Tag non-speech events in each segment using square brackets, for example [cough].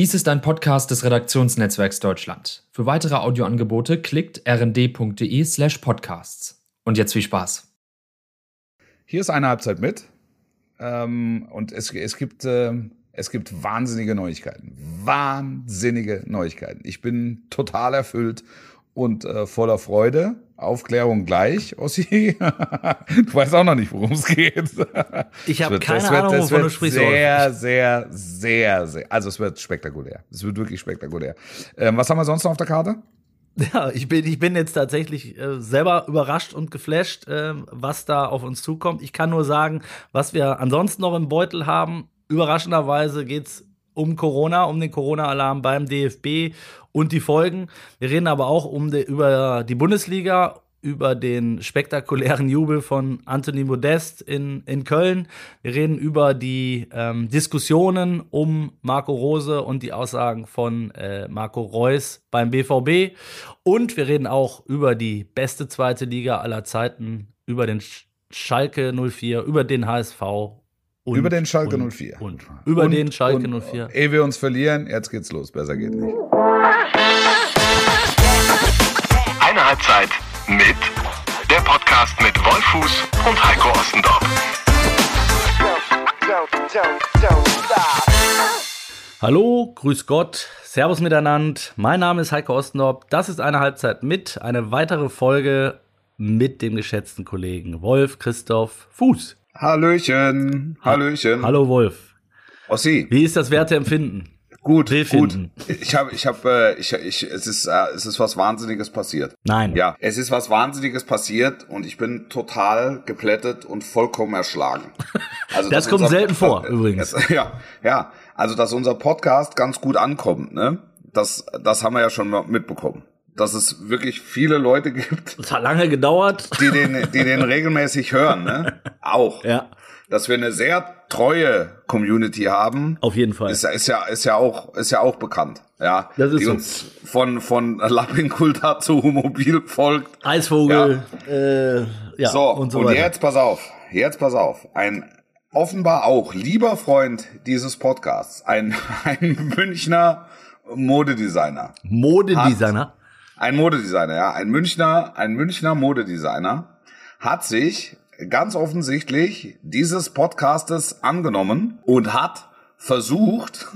Dies ist ein Podcast des Redaktionsnetzwerks Deutschland. Für weitere Audioangebote klickt rnd.de slash podcasts. Und jetzt viel Spaß. Hier ist eine Halbzeit mit. Ähm, und es, es, gibt, äh, es gibt wahnsinnige Neuigkeiten. Wahnsinnige Neuigkeiten. Ich bin total erfüllt und äh, voller Freude. Aufklärung gleich, Ossi. [laughs] du weißt auch noch nicht, worum es geht. Ich habe keine wird, Ahnung, wovon du sprichst. Sehr, sehr, sehr, sehr. Also es wird spektakulär. Es wird wirklich spektakulär. Ähm, was haben wir sonst noch auf der Karte? Ja, ich bin, ich bin jetzt tatsächlich äh, selber überrascht und geflasht, äh, was da auf uns zukommt. Ich kann nur sagen, was wir ansonsten noch im Beutel haben. Überraschenderweise geht's um Corona, um den Corona-Alarm beim DFB und die Folgen. Wir reden aber auch um die, über die Bundesliga, über den spektakulären Jubel von Anthony Modest in, in Köln. Wir reden über die ähm, Diskussionen um Marco Rose und die Aussagen von äh, Marco Reus beim BVB. Und wir reden auch über die beste zweite Liga aller Zeiten, über den Schalke 04, über den HSV und, über den Schalke und, 04. Und, über und, den Schalke 04. Ehe wir uns verlieren, jetzt geht's los. Besser geht nicht. Eine Halbzeit mit der Podcast mit Wolfuß und Heiko Ostendorf. Hallo, grüß Gott, Servus miteinander. Mein Name ist Heiko Ostendorf. Das ist eine Halbzeit mit, eine weitere Folge mit dem geschätzten Kollegen Wolf Christoph Fuß. Hallöchen, Hallöchen. Hallo Wolf. Ossi. Wie ist das Werteempfinden? Gut, gut. Ich habe, ich habe, äh, ich, ich, es ist, äh, es ist was Wahnsinniges passiert. Nein. Ja, es ist was Wahnsinniges passiert und ich bin total geplättet und vollkommen erschlagen. Also [laughs] das kommt unser, selten vor, äh, übrigens. [laughs] Ja, ja. Also dass unser Podcast ganz gut ankommt, ne? Das, das haben wir ja schon mitbekommen dass es wirklich viele Leute gibt. Es hat lange gedauert. Die den, die den [laughs] regelmäßig hören, ne? Auch. Ja. Dass wir eine sehr treue Community haben. Auf jeden Fall. Ist, ist ja, ist ja auch, ist ja auch bekannt. Ja. Das ist die so. uns von, von Lappinkulta [laughs] zu Mobil folgt. Eisvogel, ja. Äh, ja. So, und, so und jetzt pass auf. Jetzt pass auf. Ein offenbar auch lieber Freund dieses Podcasts, ein, [laughs] ein Münchner Modedesigner. Modedesigner? Ein Modedesigner, ja, ein Münchner, ein Münchner Modedesigner hat sich ganz offensichtlich dieses Podcastes angenommen und hat versucht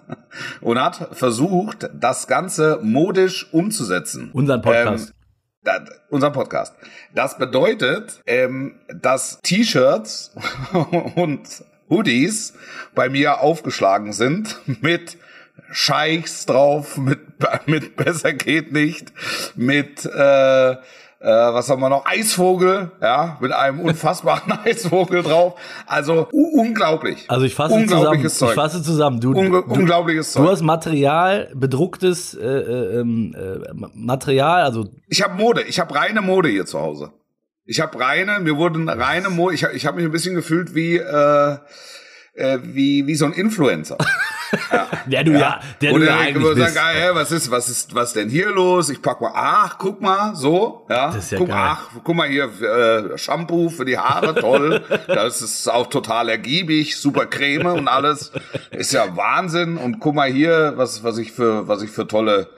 [laughs] und hat versucht, das Ganze modisch umzusetzen. Unseren Podcast. Ähm, da, unser Podcast. Das bedeutet, ähm, dass T-Shirts [laughs] und Hoodies bei mir aufgeschlagen sind [laughs] mit Scheichs drauf, mit, [laughs] mit Besser geht nicht, mit, äh, äh, was haben wir noch? Eisvogel, ja, mit einem [laughs] unfassbaren [laughs] Eisvogel drauf. Also unglaublich. Also ich fasse zusammen. Zeug. Ich fasse zusammen. Du, Unge du, unglaubliches Zeug. Du hast Material, bedrucktes äh, äh, ähm, äh, Material, also. Ich habe Mode, ich habe reine Mode hier zu Hause. Ich habe reine, mir wurden reine Mode, ich, ich habe mich ein bisschen gefühlt wie, äh, äh, wie, wie so ein Influencer. Ja. [laughs] der du ja, ja der Oder du ja eigentlich bist. Sagen, hey, was ist, was ist, was denn hier los? Ich pack mal, ach, guck mal, so, ja. Das ist ja guck, geil. ach, guck mal hier, äh, Shampoo für die Haare, toll. [laughs] das ist auch total ergiebig, super Creme und alles. Ist ja Wahnsinn. Und guck mal hier, was, was ich für, was ich für tolle,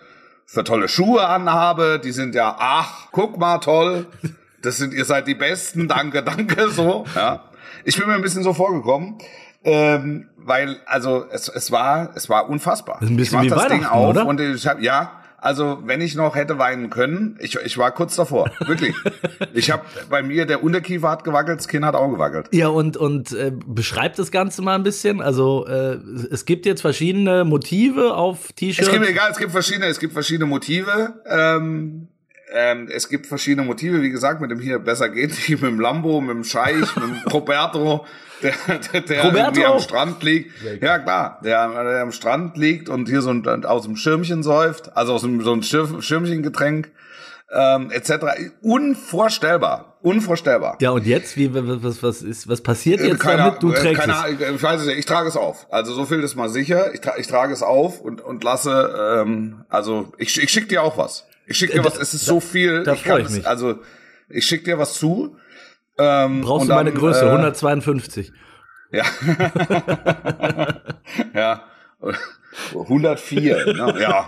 für tolle Schuhe anhabe. Die sind ja, ach, guck mal, toll. Das sind, ihr seid die Besten, danke, danke, so, ja. Ich bin mir ein bisschen so vorgekommen. Ähm, weil, also es, es war, es war unfassbar. Das ist ein bisschen ich mach das Ding auf oder? und ich habe, ja, also wenn ich noch hätte weinen können, ich, ich war kurz davor, wirklich. [laughs] ich habe bei mir der Unterkiefer hat gewackelt, das Kinn hat auch gewackelt. Ja und und äh, beschreibt das Ganze mal ein bisschen. Also äh, es gibt jetzt verschiedene Motive auf T-Shirts. Es gibt egal, es gibt verschiedene, es gibt verschiedene Motive. Ähm, ähm, es gibt verschiedene Motive, wie gesagt, mit dem hier besser geht mit dem Lambo, mit dem Scheich, mit dem [laughs] Roberto, der, der, der irgendwie am Strand liegt. Ja klar, der, der am Strand liegt und hier so ein, aus dem Schirmchen säuft, also aus dem, so ein Schirm, Schirmchengetränk ähm, etc. Unvorstellbar, unvorstellbar. Ja und jetzt, wie was was ist was passiert jetzt keine, damit? Du trägst keine, es. Ich weiß es nicht. Ich trage es auf. Also so viel ist mal sicher. Ich, tra ich trage es auf und und lasse. Ähm, also ich, ich schicke dir auch was. Ich schicke dir äh, was. Es ist so viel. Da freue ich mich. also ich schicke dir was zu. Ähm, Brauchst du meine Größe, äh, 152. Ja. [laughs] ja. 104, ne? ja.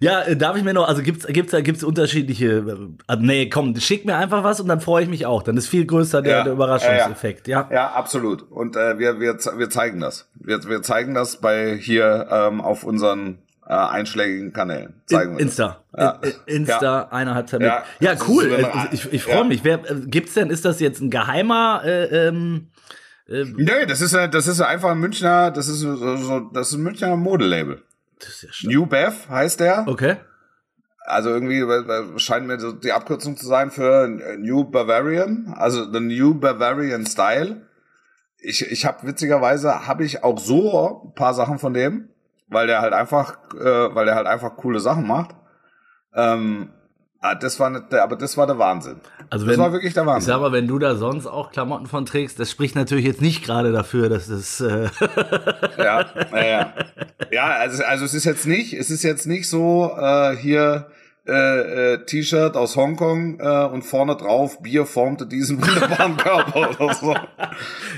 Ja, äh, darf ich mir noch, also gibt's gibt's gibt's unterschiedliche äh, nee, komm, schick mir einfach was und dann freue ich mich auch. Dann ist viel größer der, Ja, der Überraschungseffekt, ja. Ja, absolut. Und äh, wir, wir, wir zeigen das. Wir, wir zeigen das bei hier ähm, auf unseren einschlägigen Kanälen. Zeigen wir Insta. Ja. In- in- Insta, eine Halbzeit mit. Ja. Ja, Das cool. Äh, Ich, ich freue Ja. mich. Wer, äh, gibt's denn, ist das jetzt ein geheimer, äh, ähm, das. Nee, das ist, äh, das ist einfach ein Münchner, das ist so, das ist ein Münchner Modelabel. das ist ja. New Bev heißt der. Okay. Also irgendwie weil scheint mir so die Abkürzung zu sein für New Bavarian, also the New Bavarian Style. Ich, ich habe witzigerweise habe ich auch so ein paar Sachen von dem, weil der halt einfach, äh, weil der halt einfach coole Sachen macht. Ähm, ah, das war der, aber das war der Wahnsinn. Also das wenn, war wirklich der ich Wahnsinn. sag mal, wenn du da sonst auch Klamotten von trägst, das spricht natürlich jetzt nicht gerade dafür, dass das, äh, ja, ja, ja. ja also, also es ist jetzt nicht, es ist jetzt nicht so äh, hier äh, äh, T-Shirt aus Hongkong äh, und vorne drauf Bier formte diesen [laughs] wunderbaren Körper oder so.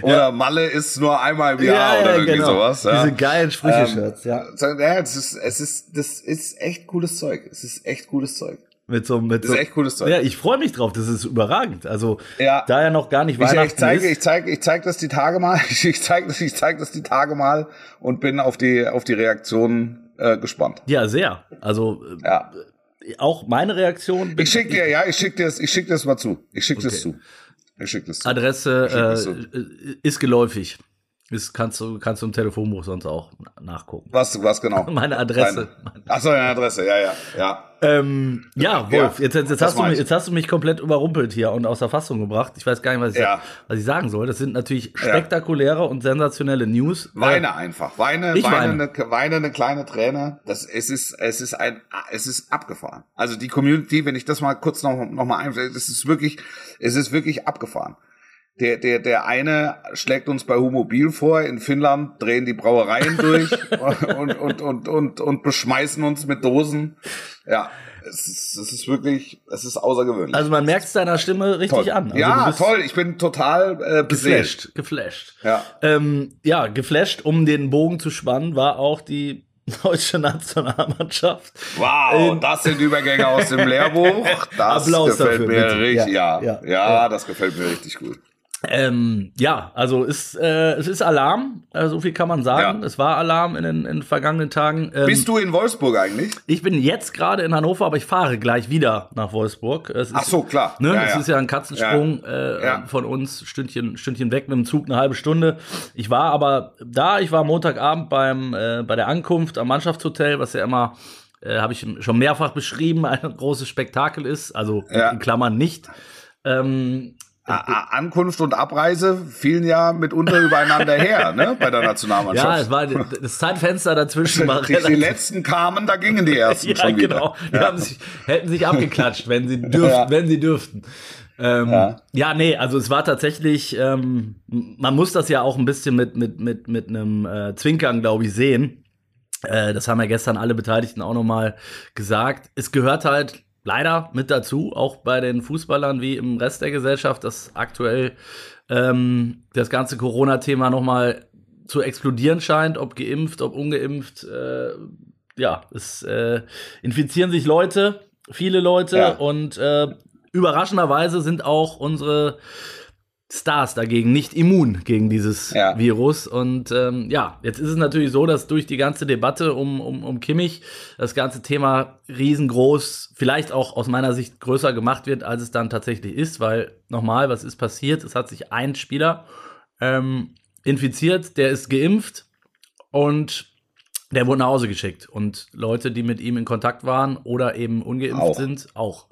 Oder Malle ist nur einmal im Jahr oder irgendwie sowas. Ja. genau. Diese geilen Sprüche-Shirts, Ähm, ja. ja, es ist, es ist, das ist echt cooles Zeug. Es ist echt cooles Zeug. Mit so, mit Das so, ist echt cooles Zeug. Ja, ich freue mich drauf. Das ist überragend. Also, Ja. da ja noch gar nicht Ich, Weihnachten ich zeige, ist. ich zeige, ich zeige das die Tage mal. [laughs] Ich, ich zeige das, ich zeige das die Tage mal und bin auf die, auf die Reaktionen äh, gespannt. ja, sehr. Also, äh, Ja. Auch meine Reaktion. Ich schick dir, ja, ich schick dir das, ich schick dir das mal zu. Ich schick das Okay. zu. Ich schick das zu. Adresse Schick das äh, äh, ist geläufig. Ist, kannst du kannst du im Telefonbuch sonst auch nachgucken. Was, was genau? [laughs] Meine Adresse. Ach so, deine Adresse, ja, ja, ja. Ähm, ja, Wolf, Ja, jetzt, jetzt, jetzt, hast du mich, ich. jetzt hast du mich komplett überrumpelt hier und aus der Fassung gebracht. Ich weiß gar nicht, was ich, Ja. was ich sagen soll. Das sind natürlich spektakuläre und sensationelle News. Weine einfach. Weine, Ich weine, weine. Eine, weine eine kleine Träne. Das, es ist, es ist ein, es ist abgefahren. Also die Community, wenn ich das mal kurz noch, noch mal einfällt, es ist wirklich, es ist wirklich abgefahren. Der, der, der eine schlägt uns bei Humobil vor, in Finnland drehen die Brauereien durch [laughs] und, und, und, und, und beschmeißen uns mit Dosen. Ja, es ist, es ist wirklich, es ist außergewöhnlich. Also man merkt es deiner Stimme richtig toll. an. Also ja, toll. Ich bin total äh. Geflasht, geflasht. Ja. Ähm, ja, geflasht, um den Bogen zu spannen, war auch die deutsche Nationalmannschaft. Wow, das sind Übergänge aus dem Lehrbuch. [laughs] Das Applaus gefällt dafür, mir bitte. richtig. Ja, ja, ja, ja. das gefällt mir richtig gut. Ähm, ja, also ist, äh, es ist Alarm, äh, so viel kann man sagen. Ja. Es war Alarm in den, in den vergangenen Tagen. Ähm, Bist du in Wolfsburg eigentlich? ich bin jetzt gerade in Hannover, aber ich fahre gleich wieder nach Wolfsburg. Ist, Ach so, klar. Ne, Ja, es ja. ist ja ein Katzensprung Äh, von uns, Stündchen, Stündchen weg mit dem Zug, eine halbe Stunde. Ich war aber da, ich war Montagabend beim, äh, bei der Ankunft am Mannschaftshotel, was ja immer, äh, habe ich schon mehrfach beschrieben, [laughs] ein großes Spektakel ist, also in Klammern nicht. Ähm, Ankunft und Abreise fielen ja mitunter [laughs] übereinander her, ne, bei der ja, Nationalmannschaft. es war das Zeitfenster dazwischen war [laughs] die, die letzten kamen, da gingen die ersten [laughs] Ja, schon wieder. genau. Die haben sich, hätten sich abgeklatscht, wenn sie dürften, Ja. wenn sie dürften. Ähm, ja. Ja. nee, also es war tatsächlich, ähm, man muss das ja auch ein bisschen mit, mit, mit, mit einem äh, Zwinkern, glaube ich, sehen. Äh, das haben ja gestern alle Beteiligten auch nochmal gesagt. Es gehört halt leider mit dazu, auch bei den Fußballern wie im Rest der Gesellschaft, dass aktuell ähm, das ganze Corona-Thema nochmal zu explodieren scheint, ob geimpft, ob ungeimpft. Äh, ja, es äh, infizieren sich Leute, viele Leute Ja. und äh, überraschenderweise sind auch unsere Stars dagegen nicht immun gegen dieses Ja. Virus. Und ähm, ja, jetzt ist es natürlich so, dass durch die ganze Debatte um, um, um Kimmich das ganze Thema riesengroß, vielleicht auch aus meiner Sicht größer gemacht wird, als es dann tatsächlich ist, weil nochmal, was ist passiert? Es hat sich ein Spieler ähm, infiziert, der ist geimpft und der wurde nach Hause geschickt. Und Leute, die mit ihm in Kontakt waren oder eben ungeimpft Auch. sind, auch.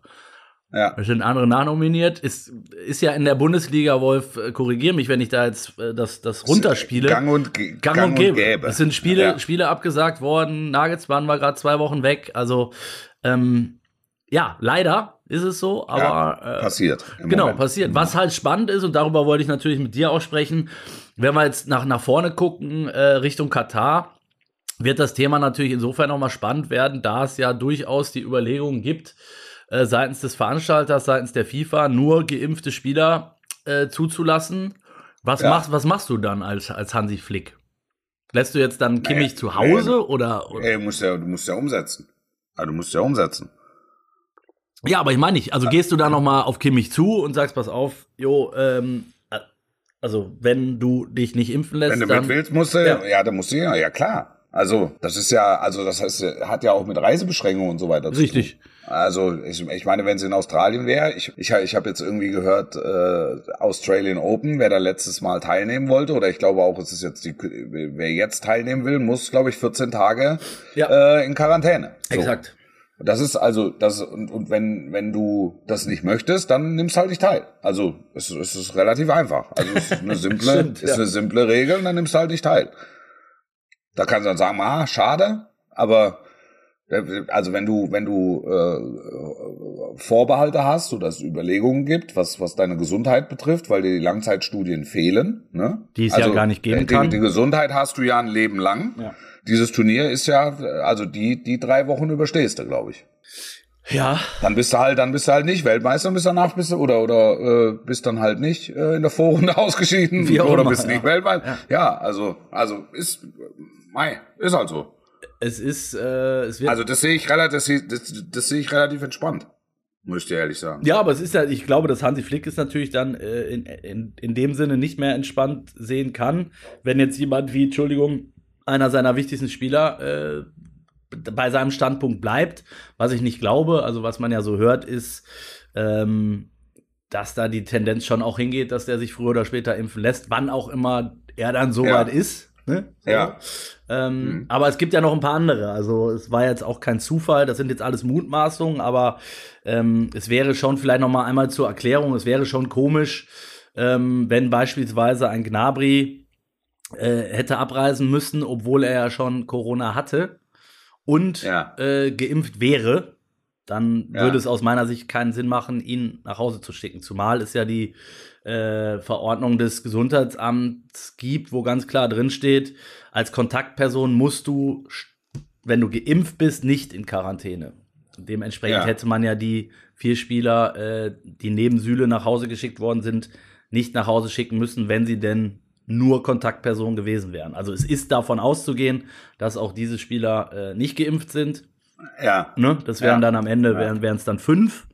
Ja. Es sind andere nachnominiert. Ist, ist ja in der Bundesliga, Wolf, äh, korrigier mich, wenn ich da jetzt äh, das, das runterspiele. Gang und, ge- Gang, und gäbe. Es sind Spiele, Ja. Spiele abgesagt worden. Nagelsmann war gerade zwei Wochen weg. Also, ähm, ja, leider ist es so, aber äh, Passiert. Genau, Moment. passiert. Was halt spannend ist, und darüber wollte ich natürlich mit dir auch sprechen, wenn wir jetzt nach, nach vorne gucken, äh, Richtung Katar, wird das Thema natürlich insofern nochmal spannend werden, da es ja durchaus die Überlegung gibt, äh, seitens des Veranstalters, seitens der FIFA, nur geimpfte Spieler äh, zuzulassen. Was, Ja. machst, was machst du dann als, als Hansi Flick? Lässt du jetzt dann Kimmich Nee, zu Hause nee. oder, oder? Ey, du musst ja, du musst ja umsetzen. Ja, du musst ja umsetzen. Ja, aber ich meine nicht. Also gehst du da noch mal auf Kimmich zu und sagst, pass auf, jo, ähm, also wenn du dich nicht impfen lässt, Wenn du dann mit willst, musst du, Ja. ja, dann musst du ja, ja klar. Also, das ist ja, also das heißt, hat ja auch mit Reisebeschränkungen und so weiter zu richtig. tun. Also, ich, ich meine, wenn es in Australien wäre, ich, ich, ich habe jetzt irgendwie gehört, äh, Australian Open, wer da letztes Mal teilnehmen wollte, oder ich glaube auch, es ist jetzt die, wer jetzt teilnehmen will, muss, glaube ich, 14 Tage Ja. äh, in Quarantäne. So. Exakt. Das ist also, das, und, und wenn, wenn du das nicht möchtest, dann nimmst halt nicht teil. Also, es, es ist relativ einfach. Also, es ist eine [laughs] simple, Stimmt, ist ja. eine simple Regel, und dann nimmst du halt nicht teil. Da kannst du dann sagen, ah, schade, aber, also wenn du, wenn du äh, Vorbehalte hast oder es Überlegungen gibt, was, was deine Gesundheit betrifft, weil dir die Langzeitstudien fehlen, ne? Die es ja gar nicht geben äh, die, kann. Die Gesundheit hast du ja ein Leben lang. Ja. Dieses Turnier ist ja, also die, die drei Wochen überstehst du, glaube ich. Ja, Dann bist du halt, dann bist du halt nicht Weltmeister, bist danach bist du oder oder äh, bist dann halt nicht äh, in der Vorrunde [laughs] ausgeschieden Wie auch oder immer, bist ja. nicht Weltmeister. Ja. also also ist mei, ist halt so. Es ist, äh, es wird. Also das sehe ich relativ, das, das, sehe ich relativ entspannt, muss ich dir ehrlich sagen. ja, aber es ist ja, ich glaube, dass Hansi Flick es natürlich dann äh, in, in, in dem Sinne nicht mehr entspannt sehen kann, wenn jetzt jemand wie, Entschuldigung, einer seiner wichtigsten Spieler äh, bei seinem Standpunkt bleibt, was ich nicht glaube. Also was man ja so hört, ist, ähm, dass da die Tendenz schon auch hingeht, dass der sich früher oder später impfen lässt, wann auch immer er dann so Ja. weit ist. Ne? Ja. Ähm, Mhm. Aber es gibt ja noch ein paar andere. Also es war jetzt auch kein Zufall, das sind jetzt alles Mutmaßungen, aber ähm, es wäre schon vielleicht noch mal einmal zur Erklärung, es wäre schon komisch, ähm, wenn beispielsweise ein Gnabry äh, hätte abreisen müssen, obwohl er ja schon Corona hatte und Ja. äh, geimpft wäre. Dann Ja. würde es aus meiner Sicht keinen Sinn machen, ihn nach Hause zu schicken. Zumal es ja die äh, Verordnung des Gesundheitsamts gibt, wo ganz klar drin steht, als Kontaktperson musst du, wenn du geimpft bist, nicht in Quarantäne. Dementsprechend Ja. hätte man ja die vier Spieler, äh, die neben Süle nach Hause geschickt worden sind, nicht nach Hause schicken müssen, wenn sie denn nur Kontaktpersonen gewesen wären. Also es ist davon auszugehen, dass auch diese Spieler äh, nicht geimpft sind. Ja. Ne? Das wären Ja. dann am Ende, wären es dann fünf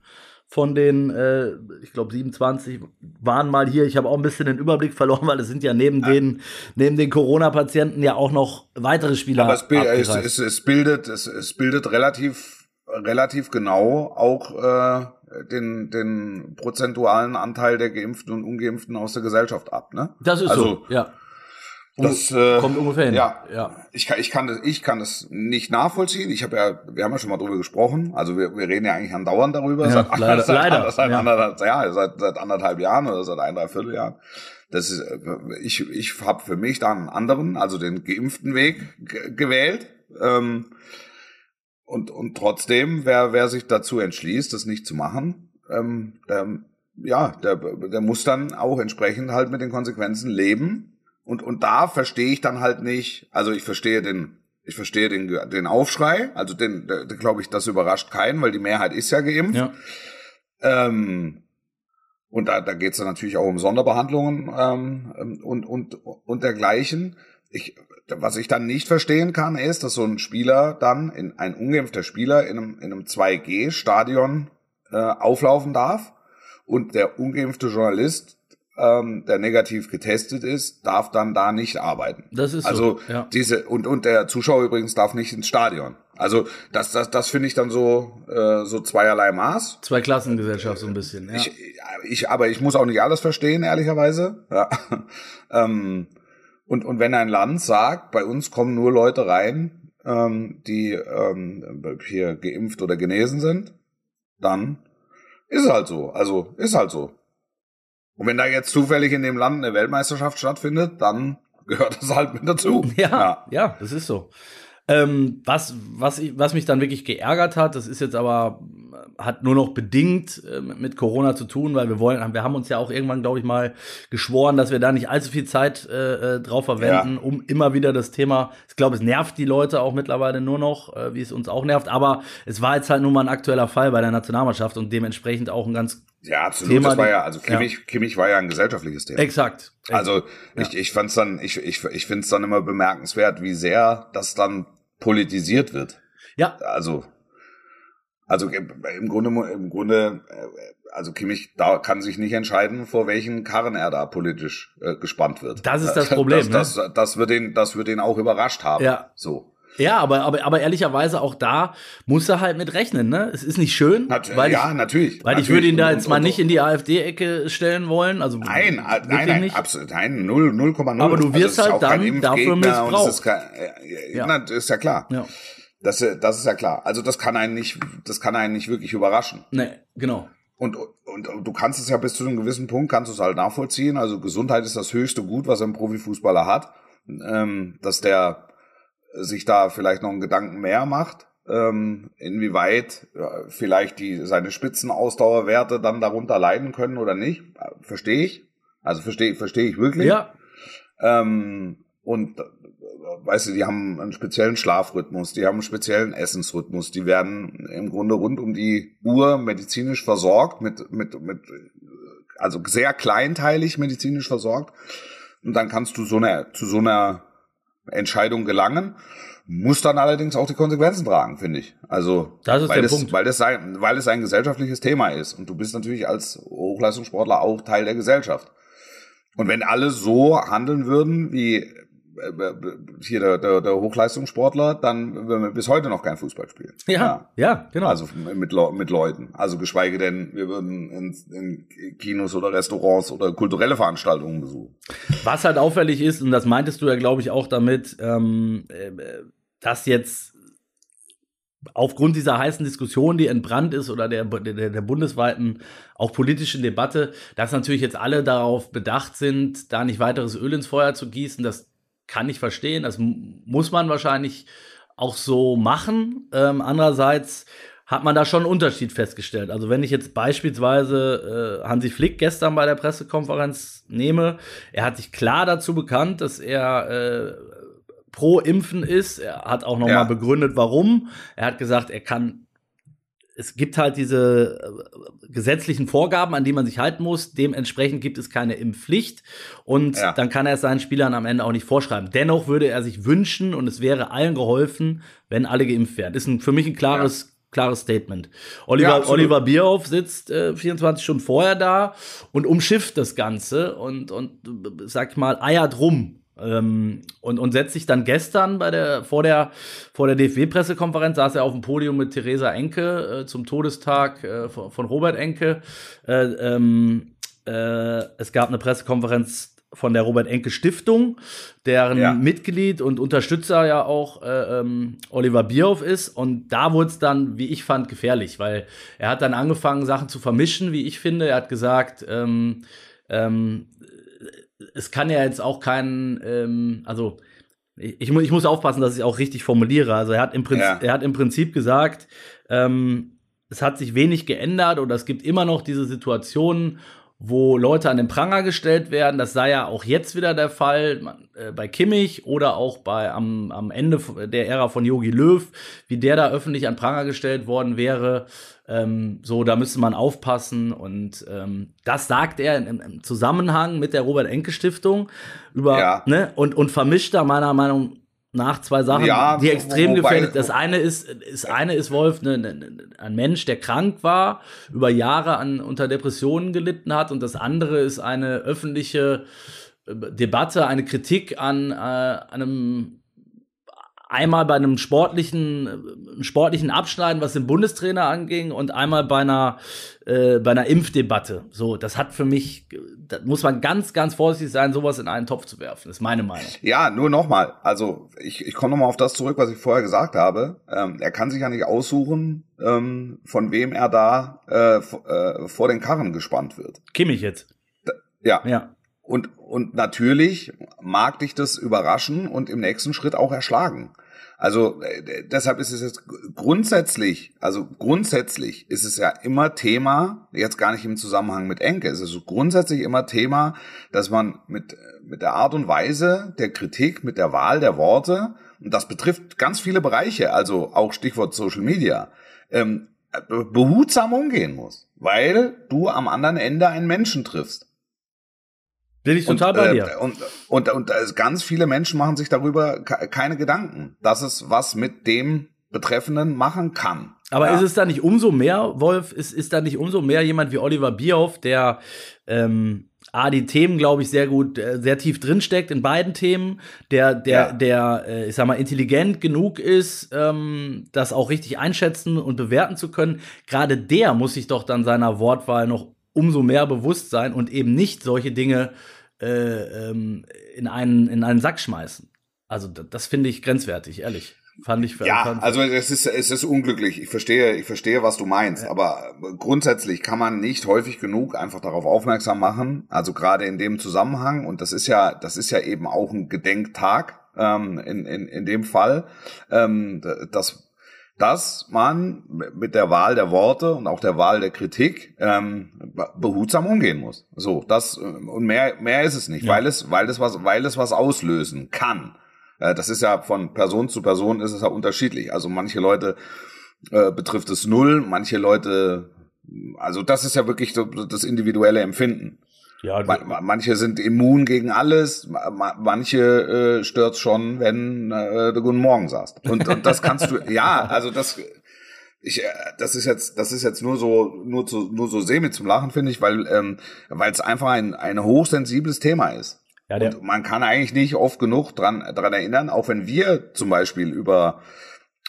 von den, äh, ich glaube 27 waren mal hier. Ich habe auch ein bisschen den Überblick verloren, weil es sind ja neben den neben den Corona-Patienten ja auch noch weitere Spieler. Aber es, es, es, es bildet, es, es bildet relativ, relativ genau auch äh, den, den prozentualen Anteil der Geimpften und Ungeimpften aus der Gesellschaft ab. Ne? das ist also, so, ja. Das äh, Kommt ungefähr hin. Ja, ja. Ich kann, ich kann das, ich kann das nicht nachvollziehen. Ich habe ja, wir haben ja schon mal drüber gesprochen. Also wir, wir reden ja eigentlich andauernd darüber. Ja, leider, seit, leider, [laughs] seit, ja. anderthalb, ja, seit, seit anderthalb Jahren oder seit ein, dreiviertel Jahren. Das ist, äh, ich, ich habe für mich da einen anderen, also den geimpften Weg ge- gewählt. Ähm, und, und trotzdem, wer, wer sich dazu entschließt, das nicht zu machen, ähm, der, ja, der, der muss dann auch entsprechend halt mit den Konsequenzen leben. Und, und da verstehe ich dann halt nicht, also ich verstehe den, ich verstehe den, den Aufschrei, also den, der, der glaube ich, das überrascht keinen, weil die Mehrheit ist ja geimpft. ja. Ähm, und da, da geht es dann natürlich auch um Sonderbehandlungen ähm, und, und, und dergleichen. Ich, was ich dann nicht verstehen kann, ist, dass so ein Spieler dann, in, ein ungeimpfter Spieler in einem, in einem 2G-Stadion äh, auflaufen darf und der ungeimpfte Journalist, ähm, der negativ getestet ist, darf dann da nicht arbeiten. Das ist Also so. Ja. diese und und der Zuschauer übrigens darf nicht ins Stadion. Also das das das finde ich dann so äh, so zweierlei Maß. Zwei Klassengesellschaft so ein bisschen. Ja. Ich, ich aber ich muss auch nicht alles verstehen ehrlicherweise. Ja. [laughs] ähm, und und wenn ein Land sagt, bei uns kommen nur Leute rein, ähm, die ähm, hier geimpft oder genesen sind, dann ist es halt so. Also ist halt so. Und wenn da jetzt zufällig in dem Land eine Weltmeisterschaft stattfindet, dann gehört das halt mit dazu. [laughs] Ja, ja, das ist so. Ähm, was, was, ich, was mich dann wirklich geärgert hat, das ist jetzt aber, hat nur noch bedingt äh, mit Corona zu tun, weil wir wollen, wir haben uns ja auch irgendwann, glaube ich, mal geschworen, dass wir da nicht allzu viel Zeit äh, äh, drauf verwenden, Ja. um immer wieder das Thema, ich glaube, es nervt die Leute auch mittlerweile nur noch, äh, wie es uns auch nervt, aber es war jetzt halt nun mal ein aktueller Fall bei der Nationalmannschaft und dementsprechend auch ein ganz Ja, absolut. Thema, das war ja, also Kimmich, Kimmich war ja ein gesellschaftliches Thema. Exakt. Also ich, ich fand's dann, ich, ich, ich finde es dann immer bemerkenswert, wie sehr das dann politisiert wird. ja, Also, also im Grunde, im Grunde, äh, also Kimmich da kann sich nicht entscheiden, vor welchen Karren er da politisch äh, gespannt wird. Das ist das [laughs] Problem, Das, das, das wird ihn, das wird ihn auch überrascht haben. Ja. So. Ja, aber, aber, aber ehrlicherweise auch da muss er halt mit rechnen, ne? Es ist nicht schön, Nat weil ja, ich, natürlich. weil ich natürlich. würde ihn da jetzt mal nicht in die AfD-Ecke stellen wollen. Also Nein, äh, nein, nein, nicht. absolut, nein, null, 0,0. Aber du wirst es ist halt dann dafür missbraucht. ist kein, äh, Ja. na, das ist ja klar. Ja. Das, äh, das ist ja klar. Also das kann einen nicht, das kann einen nicht wirklich überraschen. Nee, genau. Und, und, und du kannst es ja bis zu einem gewissen Punkt, kannst du es halt nachvollziehen. Also Gesundheit ist das höchste Gut, was ein Profifußballer hat. Ähm, dass der sich da vielleicht noch einen Gedanken mehr macht, ähm, inwieweit ja, vielleicht die seine Spitzenausdauerwerte dann darunter leiden können oder nicht, äh, verstehe ich. Also verstehe verstehe ich wirklich. Ja, Ähm, und äh, weißt du, die haben einen speziellen Schlafrhythmus, die haben einen speziellen Essensrhythmus, die werden im Grunde rund um die Uhr medizinisch versorgt, mit, mit, mit, also sehr kleinteilig medizinisch versorgt. Und dann kannst du so eine, zu so einer Entscheidung gelangen, muss dann allerdings auch die Konsequenzen tragen, finde ich. Also, Das ist weil der es, Punkt. Weil es, ein, weil es ein gesellschaftliches Thema ist. Und du bist natürlich als Hochleistungssportler auch Teil der Gesellschaft. Und wenn alle so handeln würden wie hier der, der, der Hochleistungssportler, dann würden wir bis heute noch kein Fußball spielen. ja, ja, genau. Also mit, mit Leuten. Also geschweige denn, wir würden in, in Kinos oder Restaurants oder kulturelle Veranstaltungen besuchen. Was halt auffällig ist, und das meintest du ja, glaube ich, auch damit, ähm, äh, dass jetzt aufgrund dieser heißen Diskussion, die entbrannt ist, oder der, der, der bundesweiten auch politischen Debatte, dass natürlich jetzt alle darauf bedacht sind, da nicht weiteres Öl ins Feuer zu gießen. Das kann ich verstehen. Das mu- muss man wahrscheinlich auch so machen. Ähm, andererseits hat man da schon einen Unterschied festgestellt. Also wenn ich jetzt beispielsweise äh, Hansi Flick gestern bei der Pressekonferenz nehme, er hat sich klar dazu bekannt, dass er äh, pro Impfen ist. Er hat auch noch Ja. mal begründet, warum. Er hat gesagt, er kann es gibt halt diese äh, gesetzlichen Vorgaben, an die man sich halten muss. Dementsprechend gibt es keine Impfpflicht. Und Ja. dann kann er es seinen Spielern am Ende auch nicht vorschreiben. Dennoch würde er sich wünschen und es wäre allen geholfen, wenn alle geimpft wären. Ist ein, für mich ein klares, klares Statement. Ja, Oliver, absolut. Oliver Bierhoff sitzt äh, 24 Stunden vorher da und umschifft das Ganze und, und äh, sag mal, eiert rum. Ähm, und, und setzt sich dann gestern bei der, vor der, vor der DFB-Pressekonferenz, saß er auf dem Podium mit Theresa Enke äh, zum Todestag äh, von, von Robert Enke. Äh, ähm, äh, es gab eine Pressekonferenz von der Robert Enke Stiftung, deren Ja. Mitglied und Unterstützer ja auch äh, ähm, Oliver Bierhoff ist. Und da wurde es dann, wie ich fand, gefährlich, weil er hat dann angefangen, Sachen zu vermischen, wie ich finde. Er hat gesagt, ähm, ähm, es kann ja jetzt auch kein, ähm, also ich, ich, mu- ich muss aufpassen, dass ich auch richtig formuliere. Also er hat im Prinzip, Ja. er hat im Prinzip gesagt, ähm, es hat sich wenig geändert oder es gibt immer noch diese Situationen, wo Leute an den Pranger gestellt werden. Das sei ja auch jetzt wieder der Fall äh, bei Kimmich oder auch bei am, am Ende der Ära von Yogi Löw, wie der da öffentlich an Pranger gestellt worden wäre. Ähm, so, da müsste man aufpassen. Und ähm, das sagt er im, im Zusammenhang mit der Robert-Enke-Stiftung über Ja. ne, und, und vermischt da meiner Meinung nach zwei Sachen, Ja, die extrem gefährlich. Das eine ist, ist eine ist Wolf, ne, ne, ne, ein Mensch, der krank war, über Jahre an unter Depressionen gelitten hat, und das andere ist eine öffentliche äh, Debatte, eine Kritik an äh, einem einmal bei einem sportlichen, äh, sportlichen Abschneiden, was den Bundestrainer anging, und einmal bei einer, äh, bei einer Impfdebatte. So, das hat für mich, da muss man ganz, ganz vorsichtig sein, sowas in einen Topf zu werfen, ist meine Meinung. Ja, nur nochmal. Also ich, ich komme nochmal auf das zurück, was ich vorher gesagt habe. Ähm, er kann sich ja nicht aussuchen, ähm, von wem er da äh, äh, vor den Karren gespannt wird. Kimmich jetzt. Ja. Ja. Und, und natürlich mag dich das überraschen und im nächsten Schritt auch erschlagen. Also äh, deshalb ist es jetzt grundsätzlich, also grundsätzlich ist es ja immer Thema, jetzt gar nicht im Zusammenhang mit Enke, es ist grundsätzlich immer Thema, dass man mit, mit der Art und Weise der Kritik, mit der Wahl der Worte, und das betrifft ganz viele Bereiche, also auch Stichwort Social Media, ähm, behutsam umgehen musst, weil du am anderen Ende einen Menschen triffst. Bin ich total und, bei äh, dir. Und, und, und, und ganz viele Menschen machen sich darüber keine Gedanken, dass es was mit dem Betreffenden machen kann. Aber ja. ist es da nicht umso mehr, Wolf, ist, ist da nicht umso mehr jemand wie Oliver Bierhoff, der ähm, A, die Themen, glaube ich, sehr gut, äh, sehr tief drinsteckt in beiden Themen, der, der, Ja. der, äh, ich sag mal, intelligent genug ist, ähm, das auch richtig einschätzen und bewerten zu können. Gerade der muss sich doch dann seiner Wortwahl noch umso mehr bewusst sein und eben nicht solche Dinge äh, ähm, in, einen, in einen Sack schmeißen. Also das, das finde ich grenzwertig, ehrlich. Fand ich Ja, fand, also es ist, es ist unglücklich. Ich verstehe, ich verstehe, was du meinst. Aber grundsätzlich kann man nicht häufig genug einfach darauf aufmerksam machen. Also gerade in dem Zusammenhang. Und das ist ja, das ist ja eben auch ein Gedenktag ähm, in, in, in dem Fall, ähm, dass dass man mit der Wahl der Worte und auch der Wahl der Kritik ähm, behutsam umgehen muss. So, das und mehr mehr ist es nicht, Ja. weil es weil es was weil es was auslösen kann. Äh, Das ist ja von Person zu Person ist es ja unterschiedlich. Also manche Leute äh, betrifft es null, manche Leute, also das ist ja wirklich das individuelle Empfinden. Ja, Ma- ma- Manche sind immun gegen alles, ma- ma- manche äh, stört's schon, wenn äh, du Guten Morgen sagst. Und, und das kannst du, [laughs] ja, also das, ich, äh, das ist jetzt, das ist jetzt nur so, nur zu, nur so semi zum Lachen finde ich, weil, ähm, weil es einfach ein, ein hochsensibles Thema ist. ja, der, Und man kann eigentlich nicht oft genug dran, dran erinnern, auch wenn wir zum Beispiel über,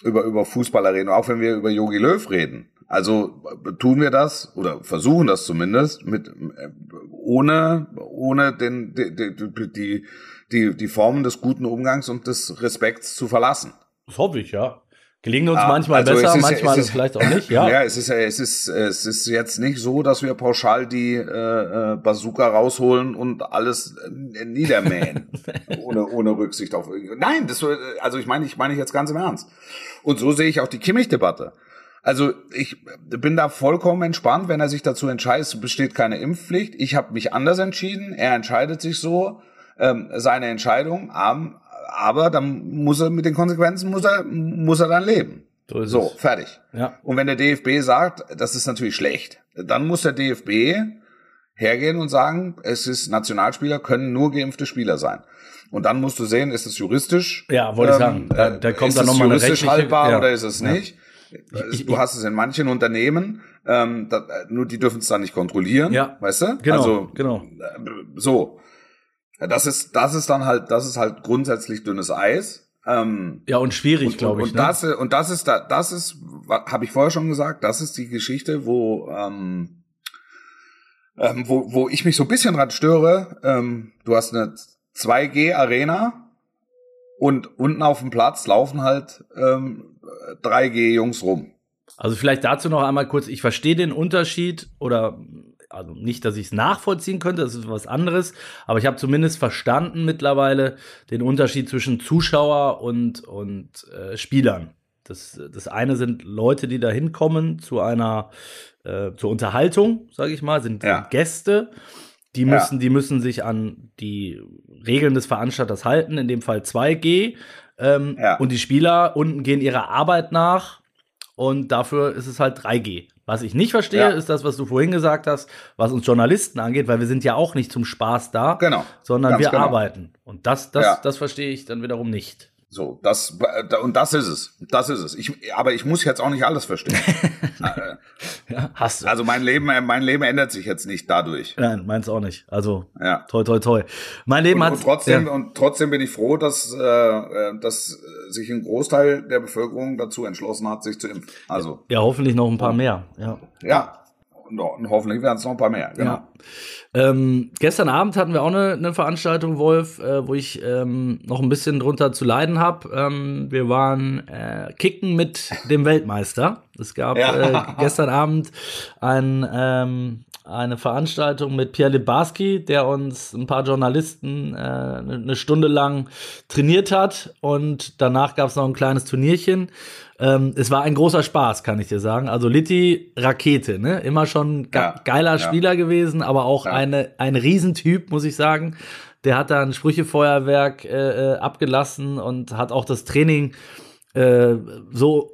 über, über Fußballer reden, auch wenn wir über Yogi Löw reden. Also äh, tun wir das oder versuchen das zumindest mit äh, ohne ohne den die die die, die, Formen des guten Umgangs und des Respekts zu verlassen. Das hoffe ich, ja. Gelingen uns Ja, manchmal also besser, es ist- manchmal es ist- vielleicht auch nicht, ja. [laughs] Ja, es ist es ist, es ist jetzt nicht so, dass wir pauschal die äh, äh, Bazooka rausholen und alles äh, niedermähen, [laughs] ohne, ohne Rücksicht auf. Nein, das, also ich meine, ich meine jetzt ganz im Ernst. Und so sehe ich auch die Kimmich-Debatte. Also ich bin da vollkommen entspannt, wenn er sich dazu entscheidet, es besteht keine Impfpflicht. Ich habe mich anders entschieden. Er entscheidet sich so, ähm, seine Entscheidung. am- Aber dann muss er mit den Konsequenzen muss er muss er dann leben. So ist So, es. fertig. Ja. Und wenn der DFB sagt, das ist natürlich schlecht, dann muss der DFB hergehen und sagen, es ist Nationalspieler können nur geimpfte Spieler sein. Und dann musst du sehen, ist es juristisch? Ja, wollte ich sagen. Da- äh, da kommt ist dann es noch mal eine juristisch rechtliche- haltbar ja. oder ist es Ja. nicht? Ich- du hast es in manchen Unternehmen, ähm, da, nur die dürfen es dann nicht kontrollieren, Ja. weißt du? Genau, Also genau. äh, so. Das ist, das ist dann halt, das ist halt grundsätzlich dünnes Eis. Ähm, Ja, und schwierig, glaube ich. und, ne? das, und das ist da, das ist, habe ich vorher schon gesagt, das ist die Geschichte, wo, ähm, ähm, wo, wo ich mich so ein bisschen dran störe. Ähm, du hast eine 2G-Arena und unten auf dem Platz laufen halt ähm, 3G-Jungs rum. Also vielleicht dazu noch einmal kurz, ich verstehe den Unterschied oder also nicht, dass ich es nachvollziehen könnte, das ist was anderes, aber ich habe zumindest verstanden mittlerweile den Unterschied zwischen Zuschauer und, und äh, Spielern. Das, das eine sind Leute, die da hinkommen zu einer äh, zur Unterhaltung, sage ich mal, sind Ja. Gäste. Die Ja. müssen, die müssen sich an die Regeln des Veranstalters halten, in dem Fall 2G. Ähm, Ja. Und die Spieler unten gehen ihrer Arbeit nach und dafür ist es halt 3G. Was ich nicht verstehe, Ja. ist das, was du vorhin gesagt hast, was uns Journalisten angeht, weil wir sind ja auch nicht zum Spaß da, Genau. sondern Ganz wir genau. arbeiten. Und das, das, Ja. das verstehe ich dann wiederum nicht. So, das und das ist es. Das ist es. Ich, aber ich muss jetzt auch nicht alles verstehen. [laughs] Äh, Ja, hast du. also mein Leben, mein Leben ändert sich jetzt nicht dadurch. Nein, meins auch nicht. Also, Ja. toi, toi, toi. Mein Leben hat. und trotzdem ja. und trotzdem bin ich froh, dass äh, äh, dass sich ein Großteil der Bevölkerung dazu entschlossen hat, sich zu impfen. Also ja, hoffentlich noch ein paar mehr. Ja. ja, und, und hoffentlich werden es noch ein paar mehr. Genau. Ja. Ähm, gestern Abend hatten wir auch eine, eine Veranstaltung, Wolf, äh, wo ich ähm, noch ein bisschen drunter zu leiden habe. Ähm, wir waren äh, kicken mit dem Weltmeister. Es gab Ja. äh, gestern Abend ein, ähm, eine Veranstaltung mit Pierre Libarski, der uns ein paar Journalisten äh, eine eine Stunde lang trainiert hat und danach gab es noch ein kleines Turnierchen. Ähm, es war ein großer Spaß, kann ich dir sagen. Also Litti Rakete, ne? Immer schon ge Ja, geiler ja. Spieler gewesen, aber auch Ja. eine, ein Riesentyp, muss ich sagen. Der hat da ein Sprüchefeuerwerk äh, äh, abgelassen und hat auch das Training äh, so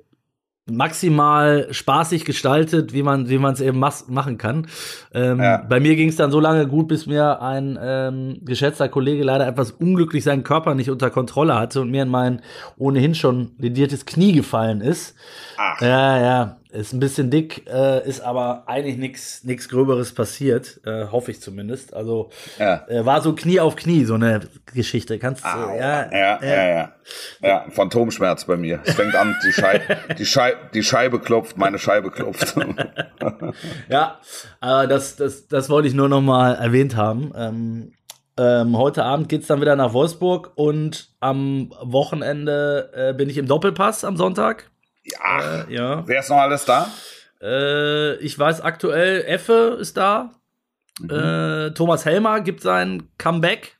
maximal spaßig gestaltet, wie man wie man es eben machen kann. Ähm, Ja. Bei mir ging es dann so lange gut, bis mir ein ähm, geschätzter Kollege leider etwas unglücklich seinen Körper nicht unter Kontrolle hatte und mir in mein ohnehin schon lediertes Knie gefallen ist. Ach. Ja, ja, ist ein bisschen dick, äh, ist aber eigentlich nichts nichts Gröberes passiert, äh, hoffe ich zumindest. Also Ja. äh, war so Knie auf Knie so eine Geschichte. Kannst du Au. ja, ja, ja, ja. Ja, Phantomschmerz bei mir. Es fängt an, die, Schei die, Schei die Scheibe klopft, meine Scheibe klopft. [laughs] Ja, aber das, das, das wollte ich nur noch mal erwähnt haben. Ähm, ähm, heute Abend geht's dann wieder nach Wolfsburg und am Wochenende äh, bin ich im Doppelpass am Sonntag. Ach, Äh, ja. wer ist noch alles da? Äh, ich weiß aktuell, Effe ist da. Mhm. Äh, Thomas Helmer gibt sein Comeback.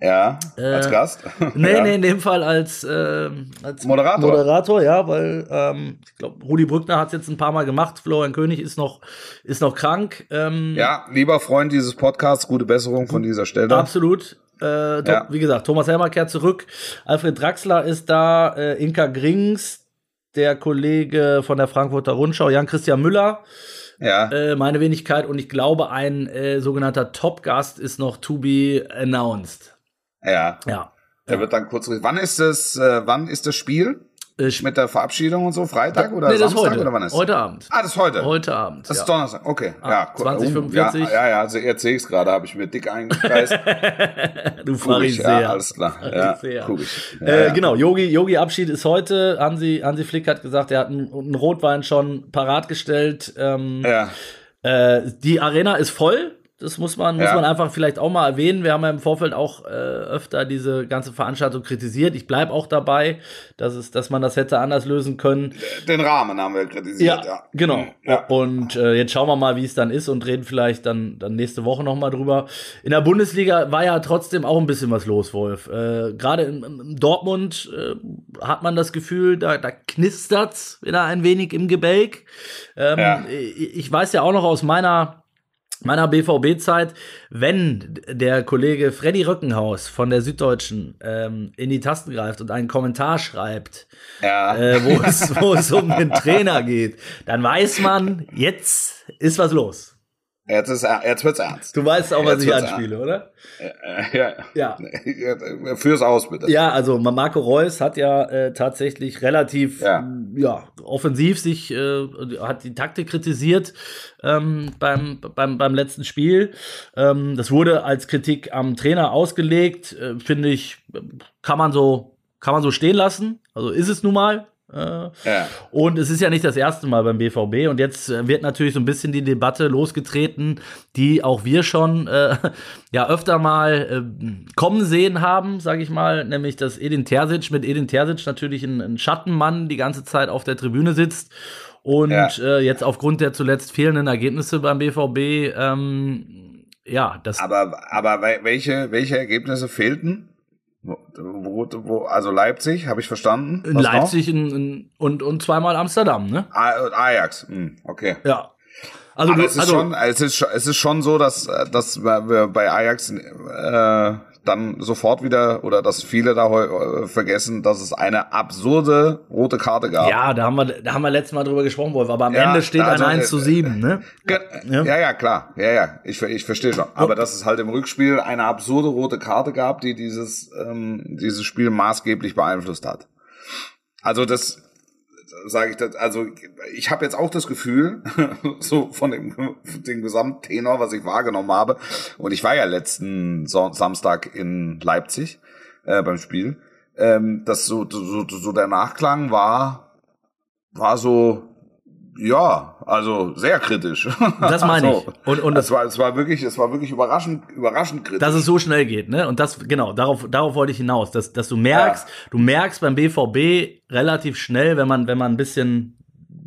Ja, als Äh, Gast. [laughs] Nee, [laughs] ja. nee, in dem Fall als, ähm, als Moderator. Moderator, ja, weil ähm, ich glaube, Rudi Brückner hat es jetzt ein paar Mal gemacht. Florian König ist noch, ist noch krank. Ähm, Ja, lieber Freund dieses Podcasts, gute Besserung von dieser Stelle. Absolut. Äh, Ja. Wie gesagt, Thomas Helmer kehrt zurück. Alfred Draxler ist da. Äh, Inka Grings, der Kollege von der Frankfurter Rundschau, Jan-Christian Müller, Ja, äh, meine Wenigkeit. Und ich glaube, ein äh, sogenannter Top-Gast ist noch to be announced. ja. Ja. Der wird dann kurz. Wann ist das? Äh, wann ist das Spiel Äh, sp- mit der Verabschiedung und so? Freitag oder nee, das Samstag heute. oder wann ist? Heute Abend. Ah, das ist heute. Heute Abend. Das ja. ist Donnerstag. Okay, Ah, ja. cool. 2045. Ja, ja, ja. Also jetzt sehe ich es gerade. Habe ich mir dick eingekreist. [laughs] du ich, Pharisäer. ja, alles klar. [laughs] Ja, Pharisäer. guck ich. Ja, Äh, ja. Genau, Yogi, Yogi Abschied ist heute. Hansi, Hansi Flick hat gesagt, er hat einen, einen Rotwein schon parat gestellt. Ähm, Ja, Äh, die Arena ist voll. Das muss man, muss Ja. man einfach vielleicht auch mal erwähnen. Wir haben ja im Vorfeld auch äh, öfter diese ganze Veranstaltung kritisiert. Ich bleibe auch dabei, dass, es, dass man das hätte anders lösen können. den Rahmen haben wir kritisiert. Ja, genau. Ja. Und äh, jetzt schauen wir mal, wie es dann ist und reden vielleicht dann, dann nächste Woche noch mal drüber. In der Bundesliga war ja trotzdem auch ein bisschen was los, Wolf. Äh, Gerade in, in Dortmund äh, hat man das Gefühl, da, da knistert's wieder ein wenig im Gebälk. Ähm, Ja. ich, ich weiß ja auch noch aus meiner meiner BVB-Zeit, wenn der Kollege Freddy Röckenhaus von der Süddeutschen ähm, in die Tasten greift und einen Kommentar schreibt, Ja. äh, wo, es, wo es um den Trainer geht, dann weiß man, jetzt ist was los. Jetzt, ist, jetzt wird's ernst. Du weißt auch, was Jetzt ich anspiele, oder? Äh, ja. Ja. ja. Führ's aus, bitte. Ja, also Marco Reus hat ja äh, tatsächlich relativ Ja. ja, offensiv sich, äh, hat die Taktik kritisiert ähm, beim, beim, beim letzten Spiel. Ähm, das wurde als Kritik am Trainer ausgelegt, äh, finde ich, kann man so, kann man so stehen lassen. Also ist es nun mal. Äh, Ja. und es ist ja nicht das erste Mal beim BVB. Und jetzt äh, wird natürlich so ein bisschen die Debatte losgetreten, die auch wir schon äh, [laughs] ja öfter mal äh, kommen sehen haben, sage ich mal, nämlich dass Edin Terzic mit Edin Terzic natürlich ein, ein Schattenmann die ganze Zeit auf der Tribüne sitzt. Und Ja. äh, jetzt aufgrund der zuletzt fehlenden Ergebnisse beim BVB, ähm, ja, das Aber, aber wel- welche, welche Ergebnisse fehlten? Wo, wo, also Leipzig, habe ich verstanden. in Was? Leipzig in, in, und, und zweimal Amsterdam, ne? A- Ajax, hm, okay. Ja. Also, du, es ist, also schon, es, ist, schon- es ist schon so, dass, äh, dass wir bei Ajax äh, dann sofort wieder oder dass viele da heu- äh, vergessen, dass es eine absurde rote Karte gab. Ja, da haben wir, da haben wir letztes Mal drüber gesprochen, Wolf. Aber am Ja, Ende steht also, ein 1 zu äh, 7, ne? Ja. Ja, klar. Ja, ja, ich, ich verstehe schon. Aber dass es halt im Rückspiel eine absurde rote Karte gab, die dieses, ähm, dieses Spiel maßgeblich beeinflusst hat. Also das sage ich das, also ich habe jetzt auch das Gefühl, [laughs] so von dem, dem Gesamttenor, was ich wahrgenommen habe, und ich war ja letzten Son Samstag in Leipzig äh, beim Spiel, ähm, dass so, so, so der Nachklang war, war so, ja, also sehr kritisch. [laughs] Das meine ich. So. Und, und es das, war, es war wirklich, es war wirklich überraschend, überraschend kritisch. dass es so schnell geht, ne? Und das, genau, darauf, darauf wollte ich hinaus, dass, dass du merkst, du merkst beim BVB relativ schnell, wenn man, wenn man ein bisschen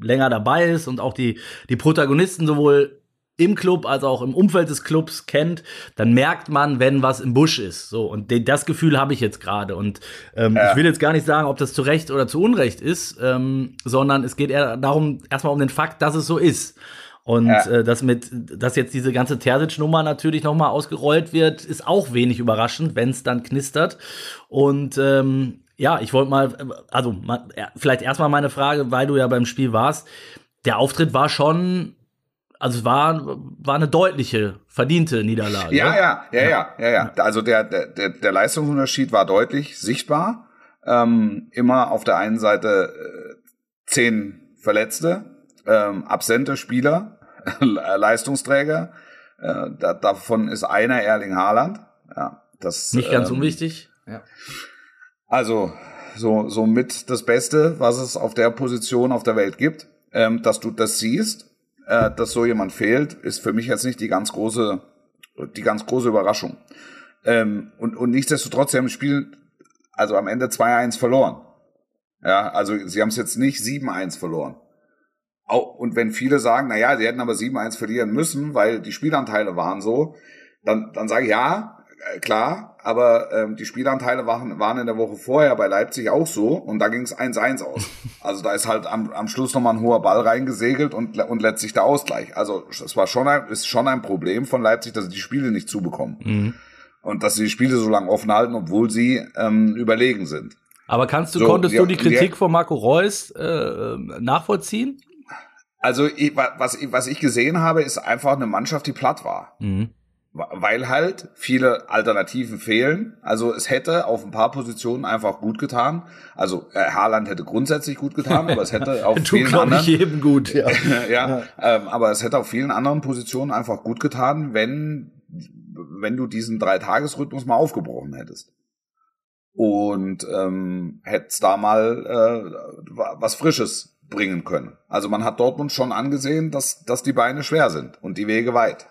länger dabei ist und auch die, die Protagonisten sowohl im Club als auch im Umfeld des Clubs kennt, dann merkt man, wenn was im Busch ist. So und das Gefühl habe ich jetzt gerade. Und ähm, Ja. ich will jetzt gar nicht sagen, ob das zu Recht oder zu Unrecht ist, ähm, sondern es geht eher darum, erstmal um den Fakt, dass es so ist. Und Ja. äh, dass mit, dass jetzt diese ganze Terzic-Nummer natürlich nochmal ausgerollt wird, ist auch wenig überraschend, wenn es dann knistert. Und ähm, Ja, ich wollte mal, also mal, vielleicht erstmal meine Frage, weil du ja beim Spiel warst. Der Auftritt war schon, also es war, war eine deutliche, verdiente Niederlage. Ja, ja, ja, ja, ja, ja. Also der, der, der Leistungsunterschied war deutlich sichtbar. Ähm, immer auf der einen Seite äh, zehn Verletzte, ähm, absente Spieler, [laughs] Leistungsträger. Äh, da, davon ist einer Erling Haaland. Ja, das, Nicht ganz ähm, unwichtig. Ja. Also so, so mit das Beste, was es auf der Position auf der Welt gibt. Ähm, dass du das siehst, äh, dass so jemand fehlt, ist für mich jetzt nicht die ganz große, die ganz große Überraschung. Ähm, und, und nichtsdestotrotz, sie haben das Spiel also am Ende 2-1 verloren. Ja, also sie haben es jetzt nicht 7-1 verloren. Und wenn viele sagen, na ja, sie hätten aber 7-1 verlieren müssen, weil die Spielanteile waren so, dann, dann sage ich ja, klar, aber ähm, die Spielanteile waren, waren in der Woche vorher bei Leipzig auch so und da ging es 1-1 aus. [laughs] Also da ist halt am, am Schluss nochmal ein hoher Ball reingesegelt und, und letztlich der Ausgleich. Also es war schon ein, ist schon ein Problem von Leipzig, dass sie die Spiele nicht zubekommen. Mhm. Und dass sie die Spiele so lange offen halten, obwohl sie ähm, überlegen sind. Aber kannst du, so, konntest ja, du die Kritik ja, von Marco Reus äh, nachvollziehen? Also ich, was, was ich gesehen habe, ist einfach eine Mannschaft, die platt war. Mhm. Weil halt viele Alternativen fehlen. Also es hätte auf ein paar Positionen einfach gut getan. Also äh, Haaland hätte grundsätzlich gut getan, aber es hätte [laughs] auf vielen anderen ich jedem gut, ja. [laughs] ja, ja. Ähm, aber es hätte auf vielen anderen Positionen einfach gut getan, wenn wenn du diesen Dreitagesrhythmus mal aufgebrochen hättest und ähm, hättest da mal äh, was Frisches bringen können. Also man hat Dortmund schon angesehen, dass, dass die Beine schwer sind und die Wege weit.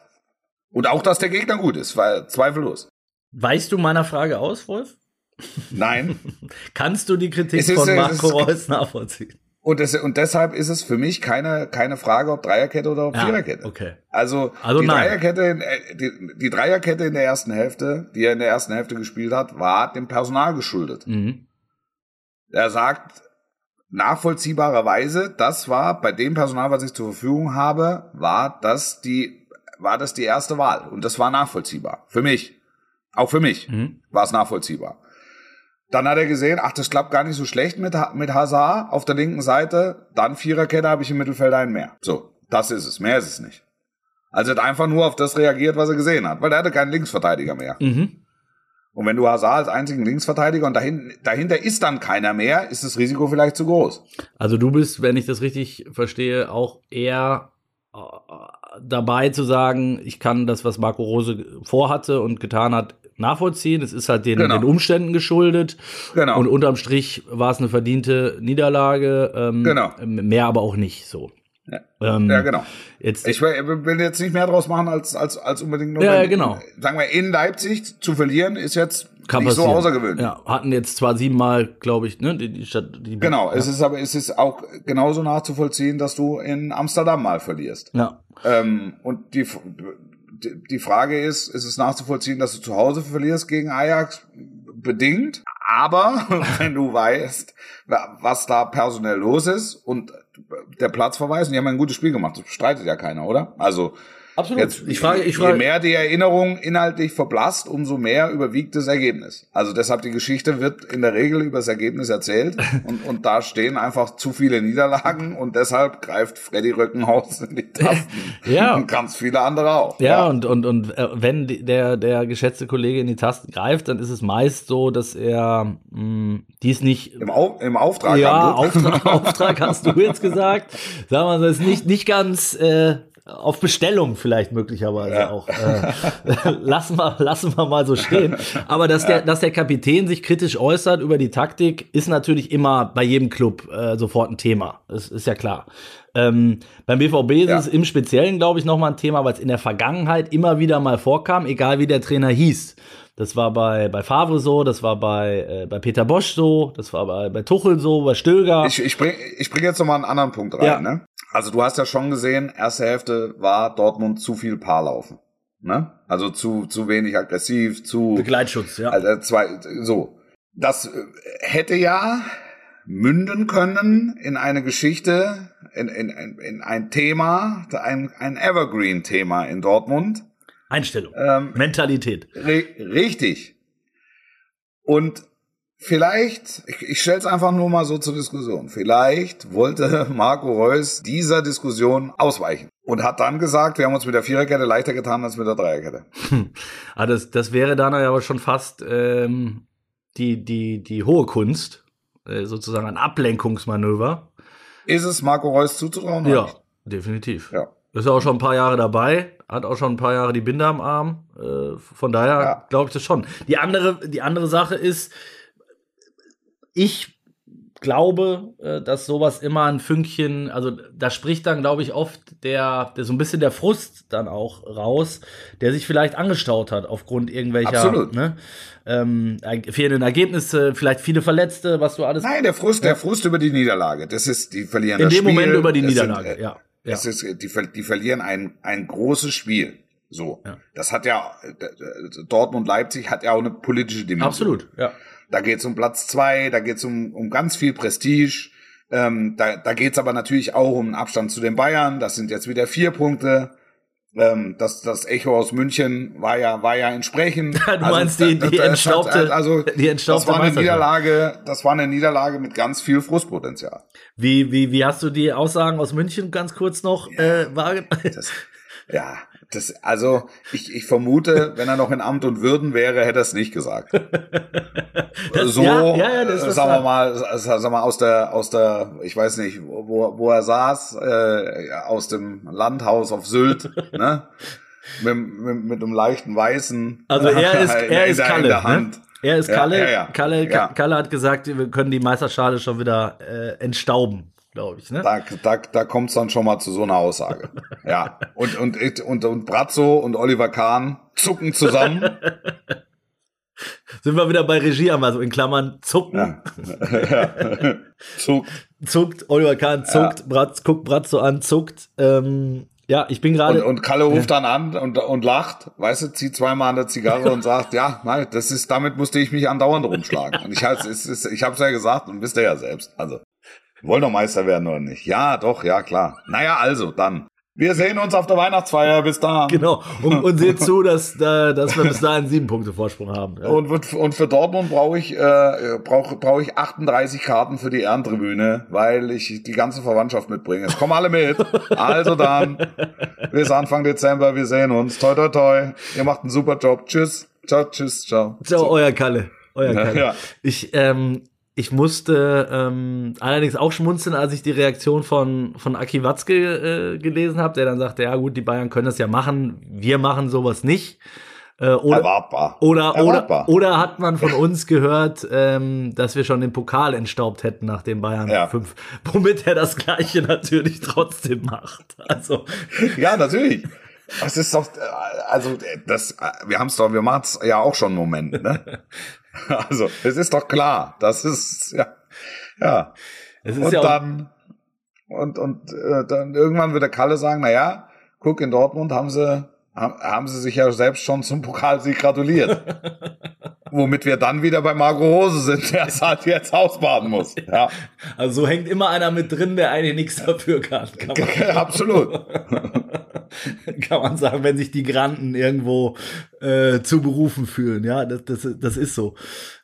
Und auch, dass der Gegner gut ist, weil zweifellos. Weißt du meiner Frage aus, Wolf? Nein. [laughs] Kannst du die Kritik ist, von Marco Reus nachvollziehen? Und, das, und deshalb ist es für mich keine, keine Frage, ob Dreierkette oder ob ja, Viererkette. Okay. Also, also die, nein. Dreierkette, äh, die, die Dreierkette in der ersten Hälfte, die er in der ersten Hälfte gespielt hat, war dem Personal geschuldet. Mhm. Er sagt nachvollziehbarerweise, das war bei dem Personal, was ich zur Verfügung habe, war das die, war das die erste Wahl. Und das war nachvollziehbar. Für mich. Auch für mich mhm. war es nachvollziehbar. Dann hat er gesehen, ach, das klappt gar nicht so schlecht mit, mit Hazard auf der linken Seite. Dann Viererkette habe ich im Mittelfeld einen mehr. So, das ist es. Mehr ist es nicht. Also er hat einfach nur auf das reagiert, was er gesehen hat, weil er hatte keinen Linksverteidiger mehr. Mhm. Und wenn du Hazard als einzigen Linksverteidiger und dahin, dahinter ist dann keiner mehr, ist das Risiko vielleicht zu groß. Also du bist, wenn ich das richtig verstehe, auch eher äh, dabei zu sagen, ich kann das, was Marco Rose vorhatte und getan hat, nachvollziehen. Es ist halt den, genau. den Umständen geschuldet. Genau. Und unterm Strich war es eine verdiente Niederlage. Ähm, genau. Mehr aber auch nicht so. Ja, ähm, ja genau. Jetzt, ich will jetzt nicht mehr draus machen, als, als, als unbedingt nur. Ja, ja, genau. Sagen wir, in Leipzig zu verlieren, ist jetzt Kann nicht passieren. so außergewöhnlich. Ja, hatten jetzt zwar siebenmal, glaube ich, ne, die, die Stadt. Die, genau, ja. es ist aber es ist auch genauso nachzuvollziehen, dass du in Amsterdam mal verlierst. Ja. Ähm, und die, die Frage ist, ist es nachzuvollziehen, dass du zu Hause verlierst gegen Ajax? Bedingt. Aber [laughs] wenn du weißt, was da personell los ist und der Platzverweis, und die haben ein gutes Spiel gemacht, das streitet ja keiner, oder? Also Absolut. Jetzt, ich frage, ich frage, je mehr die Erinnerung inhaltlich verblasst, umso mehr überwiegt das Ergebnis. Also deshalb die Geschichte wird in der Regel über das Ergebnis erzählt [laughs] und, und da stehen einfach zu viele Niederlagen und deshalb greift Freddy Rückenhaus in die Tasten. ja. [laughs] Und ganz viele andere auch. Ja, ja. und, und, und äh, wenn der, der geschätzte Kollege in die Tasten greift, dann ist es meist so, dass er mh, hm, dies nicht. Im, Au im Auftrag. Ja, Auftrag, [laughs] Auftrag hast du jetzt gesagt. Sagen wir mal, das ist nicht, nicht ganz, äh, auf Bestellung vielleicht möglicherweise ja. auch. Äh, [laughs] lassen, wir, lassen wir mal so stehen. Aber dass der, dass der Kapitän sich kritisch äußert über die Taktik, ist natürlich immer bei jedem Club äh, sofort ein Thema. Das ist ja klar. Ähm, beim BVB ist ja. es im Speziellen, glaube ich, nochmal ein Thema, weil es in der Vergangenheit immer wieder mal vorkam, egal wie der Trainer hieß. Das war bei, bei Favre so, das war bei, äh, bei Peter Bosch so, das war bei, bei Tuchel so, bei Stöger. Ich, ich bringe ich bring jetzt nochmal einen anderen Punkt rein. Ja. Ne? Also du hast ja schon gesehen, erste Hälfte war Dortmund zu viel Paarlaufen. Ne? Also zu, zu wenig aggressiv, zu. Begleitschutz, ja. Also zwei, so. Das äh, hätte ja münden können in eine Geschichte, in, in, in ein Thema, ein, ein Evergreen-Thema in Dortmund. Einstellung. Ähm, Mentalität. Ri richtig. Und Vielleicht, ich, ich stelle es einfach nur mal so zur Diskussion, vielleicht wollte [laughs] Marco Reus dieser Diskussion ausweichen und hat dann gesagt, wir haben uns mit der Viererkette leichter getan als mit der Dreierkette. ah, das, das wäre dann aber schon fast ähm, die, die, die hohe Kunst, äh, sozusagen ein Ablenkungsmanöver. Ist es Marco Reus zuzutrauen? Ja, definitiv. Ja. Ist ja auch schon ein paar Jahre dabei, hat auch schon ein paar Jahre die Binde am Arm. Äh, von daher Ja. glaube ich das schon. Die andere, die andere Sache ist, ich glaube, äh, dass sowas immer ein Fünkchen, also da spricht dann, glaube ich, oft der, der so ein bisschen der Frust dann auch raus, der sich vielleicht angestaut hat aufgrund irgendwelcher Absolut. ne, ähm, fehlenden Ergebnisse, vielleicht viele Verletzte, was du alles. Nein, der Frust, der Frust über die Niederlage. Das ist, die verlieren in das dem Spiel. Moment über die Das sind, Niederlage, äh, ja. Ja. Das ist, die, die verlieren ein, ein großes Spiel. So. Ja. Das hat ja, Dortmund Leipzig hat ja auch eine politische Dimension. Absolut, ja. Da geht's um Platz zwei, da geht's um, um ganz viel Prestige. Ähm, da da geht's aber natürlich auch um einen Abstand zu den Bayern. Das sind jetzt wieder vier Punkte. Ähm, das, das Echo aus München war ja, war ja entsprechend. [laughs] Du meinst die- die das entstaubte- hat, also, die entstaubte das war eine. Niederlage, das war eine Niederlage mit ganz viel Frustpotenzial. Wie, wie, wie hast du die Aussagen aus München ganz kurz noch äh, wahrgenommen? Ja, das, also ich, ich vermute, wenn er noch in Amt und Würden wäre, hätte er es nicht gesagt. [laughs] so, ja, ja, ja, das sagen wir mal, sagen wir mal aus der, aus der, ich weiß nicht, wo, wo er saß, äh, aus dem Landhaus auf Sylt, [laughs] ne? Mit, mit, mit einem leichten Weißen. Also [laughs] er ist, in- er in ist der- in Kalle. der Ne? Hand. Er ist Kalle. ja, ja. Kalle, Ja. Kalle hat gesagt, wir können die Meisterschale schon wieder äh, entstauben, glaube ich. Ne? Da, da, da kommt es dann schon mal zu so einer Aussage. ja. Und, und, und, und, und Brazzo und Oliver Kahn zucken zusammen. Sind wir wieder bei Regie, aber so in Klammern zucken. ja. Zuckt. Zuckt, Oliver Kahn zuckt, Bratz, guckt Bratzo an, zuckt. Ähm, ja, ich bin Und, gerade. und Kalle ruft dann an und, und lacht, weißt du, zieht zweimal an der Zigarre und sagt, ja, nein, das ist, damit musste ich mich andauernd rumschlagen. Und ich ist, ich hab's ja gesagt und wisst ihr ja selbst. Also, wollen doch Meister werden oder nicht? Ja, doch, ja, klar. Naja, also, dann. Wir sehen uns auf der Weihnachtsfeier. Bis dann. Genau. Und, und seht [laughs] zu, dass, da, dass wir bis dahin sieben Punkte Vorsprung haben. Ja. Und, und für Dortmund brauche ich, äh, brauche brauch ich 38 Karten für die Ehrentribüne, weil ich die ganze Verwandtschaft mitbringe. Es kommen alle mit. Also dann, bis Anfang Dezember, wir sehen uns. Toi, toi, toi. Ihr macht einen super Job. Tschüss. Ciao, tschüss, ciao. So, euer Kalle. Euer Ja, Kalle. ja. Ich, ähm, ich musste ähm, allerdings auch schmunzeln, als ich die Reaktion von, von Aki Watzke äh, gelesen habe, der dann sagte, ja gut, die Bayern können das ja machen, wir machen sowas nicht. Äh, oder, Erwartbar. oder, oder, Erwartbar. oder hat man von uns gehört, ähm, dass wir schon den Pokal entstaubt hätten nach dem Bayern Ja. 5, womit er das Gleiche natürlich trotzdem macht. Also, Ja, natürlich. Das ist doch, äh, also das, äh, wir haben es doch, wir machen es ja auch schon einen Moment, ne? [laughs] [laughs] Also, es ist doch klar, das ist, ja, ja. es ist und ja dann und und äh, dann irgendwann wird der Kalle sagen, na ja, guck in Dortmund haben sie haben, haben sie sich ja selbst schon zum Pokalsieg gratuliert. [laughs] Womit wir dann wieder bei Marco Rose sind, der es halt jetzt ausbaden muss. [laughs] Ja, also so hängt immer einer mit drin, der eigentlich nichts dafür kann. kann absolut. [laughs] kann man sagen, wenn sich die Granden irgendwo äh, zu berufen fühlen. Ja, das, das, das ist so.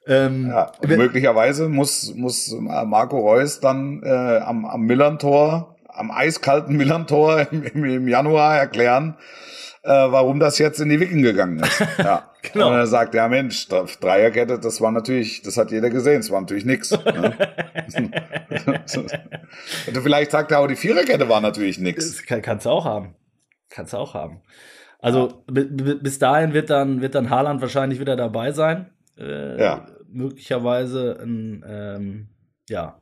Ähm, Ja, und wenn- möglicherweise muss, muss Marco Reus dann äh, am, am Millantor, am eiskalten Millantor [laughs] im, im, Januar erklären, äh, warum das jetzt in die Wicken gegangen ist. [laughs] Ja. Genau. Und er sagt, ja Mensch, Dre- Dreierkette, das war natürlich, das hat jeder gesehen, es war natürlich nix. Ne? Und vielleicht sagt er auch, die Viererkette war natürlich nix. das kann, kannst du auch haben. Kannst du auch haben. Also bi- bi- bis dahin wird dann, wird dann Haaland wahrscheinlich wieder dabei sein. Äh, Ja. Möglicherweise ein, ähm, ja,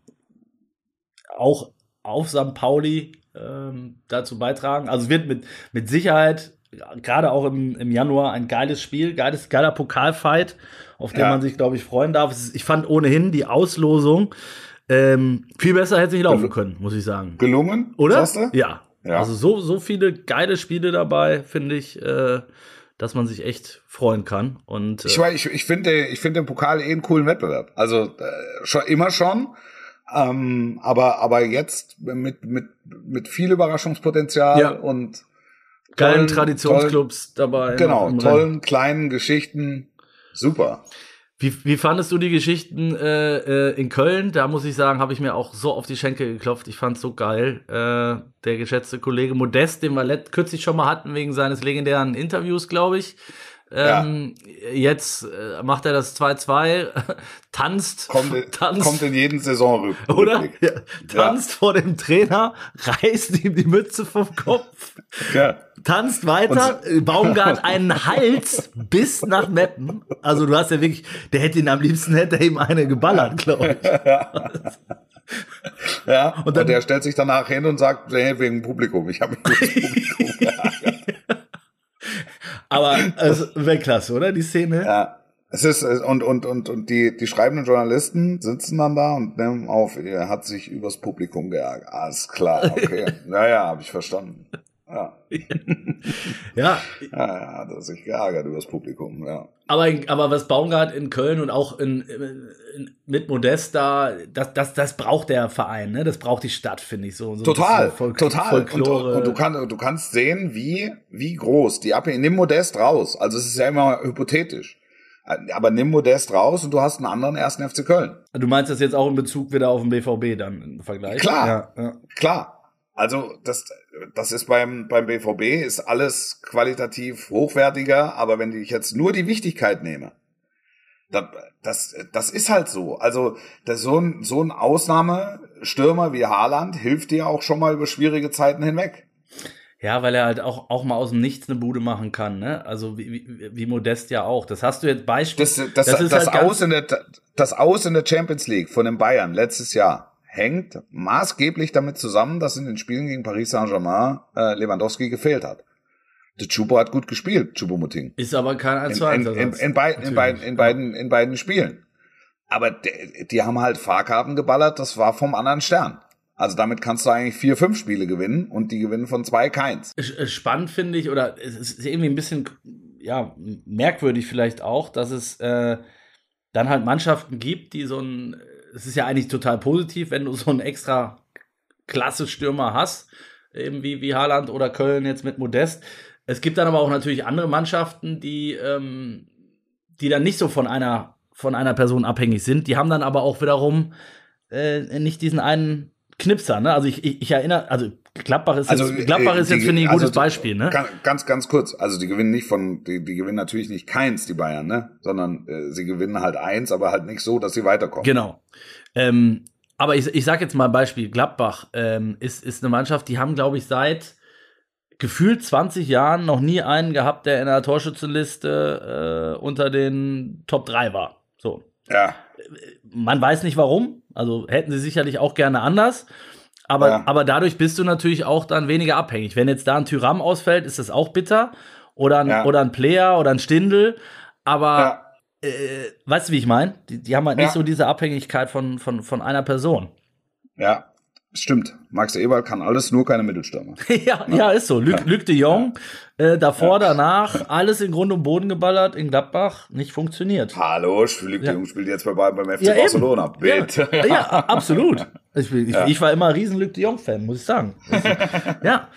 auch auf St. Pauli ähm, dazu beitragen. Also es wird mit, mit Sicherheit gerade auch im, im Januar ein geiles Spiel, geiles, geiler Pokalfight, auf den Ja. man sich, glaube ich, freuen darf. Ich fand ohnehin die Auslosung ähm, viel besser hätte sich laufen können, muss ich sagen. Gelungen? Oder? Ja. Ja. Also so, so viele geile Spiele dabei, finde ich, äh, dass man sich echt freuen kann. Und äh, Ich, weiß, ich, ich finde ich finde den Pokal eh einen coolen Wettbewerb. Also äh, schon immer schon. Ähm, aber, aber jetzt mit, mit, mit viel Überraschungspotenzial Ja. und geilen tollen- Traditionsclubs dabei. genau, tollen kleinen Geschichten. Super. Wie, wie fandest du die Geschichten äh, äh, in Köln? Da muss ich sagen, habe ich mir auch so auf die Schenkel geklopft. Ich fand's so geil. Äh, der geschätzte Kollege Modest, den wir kürzlich schon mal hatten, wegen seines legendären Interviews, glaube ich. Ähm, Jetzt äh, macht er das 2-2, [laughs] tanzt, Kommt, in- tanzt kommt in jeden Saison oder? Ja, tanzt vor dem Trainer, [laughs] reißt ihm die Mütze vom Kopf, Ja. tanzt weiter, äh, Baumgart [laughs] einen Hals bis nach Meppen. Also du hast ja wirklich, der hätte ihn am liebsten, hätte er ihm eine geballert, glaube ich. Ja, und, dann- der stellt sich danach hin und sagt, hey, wegen Publikum. Ich habe mich Publikum. Aber also, Weltklasse, oder? Die Szene. Ja. Es ist, und, und, und, und die, die schreibenden Journalisten sitzen dann da und nehmen auf, er hat sich übers Publikum geärgert. Alles klar, okay. [laughs] Naja, habe ich verstanden. Ja. Ja, [laughs] Ja, ja, hat er sich geärgert übers Publikum, ja. aber, aber was Baumgart in Köln und auch in, in, mit Modest da, das, das, das braucht der Verein, ne? Das braucht die Stadt, finde ich so. so Total, Folk- total. Und, und du, kann, du kannst sehen, wie, wie groß die Abhängigkeit, nimm Modest raus. Also es ist ja immer hypothetisch. Aber nimm Modest raus und du hast einen anderen ersten FC Köln. Du meinst das jetzt auch in Bezug wieder auf den BVB dann im Vergleich? Klar. Ja, ja. Klar. Also das, das ist beim, beim BVB ist alles qualitativ hochwertiger, aber wenn ich jetzt nur die Wichtigkeit nehme, das, das, das ist halt so. Also das, so ein, so ein Ausnahmestürmer wie Haaland hilft dir auch schon mal über schwierige Zeiten hinweg. Ja, weil er halt auch, auch mal aus dem Nichts eine Bude machen kann, ne? Also wie, wie, wie Modest ja auch. Das hast du jetzt Beispiel. Das, das, das, das, halt Aus in der, das Aus in der Champions League von den Bayern letztes Jahr hängt maßgeblich damit zusammen, dass in den Spielen gegen Paris Saint-Germain äh, Lewandowski gefehlt hat. Der Chupo hat gut gespielt, Chupo-Moting. Ist aber kein 1 In, zu 1 in, in, in, in, beiden, in, beiden, in beiden Spielen. Aber die, die haben halt Fahrkarten geballert, das war vom anderen Stern. Also damit kannst du eigentlich vier, fünf Spiele gewinnen und die gewinnen von zwei keins. Spannend finde ich, oder es ist irgendwie ein bisschen ja, merkwürdig vielleicht auch, dass es äh, dann halt Mannschaften gibt, die so ein, es ist ja eigentlich total positiv, wenn du so einen extra klasse Stürmer hast, eben wie, wie Haaland oder Köln jetzt mit Modest. Es gibt dann aber auch natürlich andere Mannschaften, die, ähm, die dann nicht so von einer, von einer Person abhängig sind. Die haben dann aber auch wiederum äh, nicht diesen einen Knipser, ne? Also ich, ich, ich erinnere, also Gladbach ist jetzt, Gladbach äh, ist jetzt die- finde ich ein also gutes Beispiel, ne? Ganz, ganz, ganz kurz. Also die gewinnen nicht von, die, die gewinnen natürlich nicht keins, die Bayern, ne? Sondern äh, sie gewinnen halt eins, aber halt nicht so, dass sie weiterkommen. Genau. Ähm, aber ich, ich sage jetzt mal ein Beispiel. Gladbach ähm, ist, ist eine Mannschaft, die haben, glaube ich, seit gefühlt 20 Jahren noch nie einen gehabt, der in der Torschützenliste äh, unter den Top 3 war. So. Ja, Man weiß nicht warum. Also hätten sie sicherlich auch gerne anders. Aber, Ja. aber dadurch bist du natürlich auch dann weniger abhängig. Wenn jetzt da ein Tyram ausfällt, ist das auch bitter. Oder ein, Ja. oder ein Player oder ein Stindel. Aber ja. äh, weißt du, wie ich meine? Die, die haben halt nicht so diese Abhängigkeit von, von, von einer Person. Ja, stimmt. Max Eberl kann alles, nur keine Mittelstürmer. [laughs] ja, ja, ist so. Luc, Luc de Jong, äh, davor, danach, alles in Grund und Boden geballert, in Gladbach nicht funktioniert. Hallo, Philipp Ja. Jung spielt jetzt bei, beim FC. Barcelona. Bitte. Ja, [laughs] absolut. Ich, ich, Ja. ich war immer ein riesen Luc de Jong-Fan, muss ich sagen. [laughs] Ja.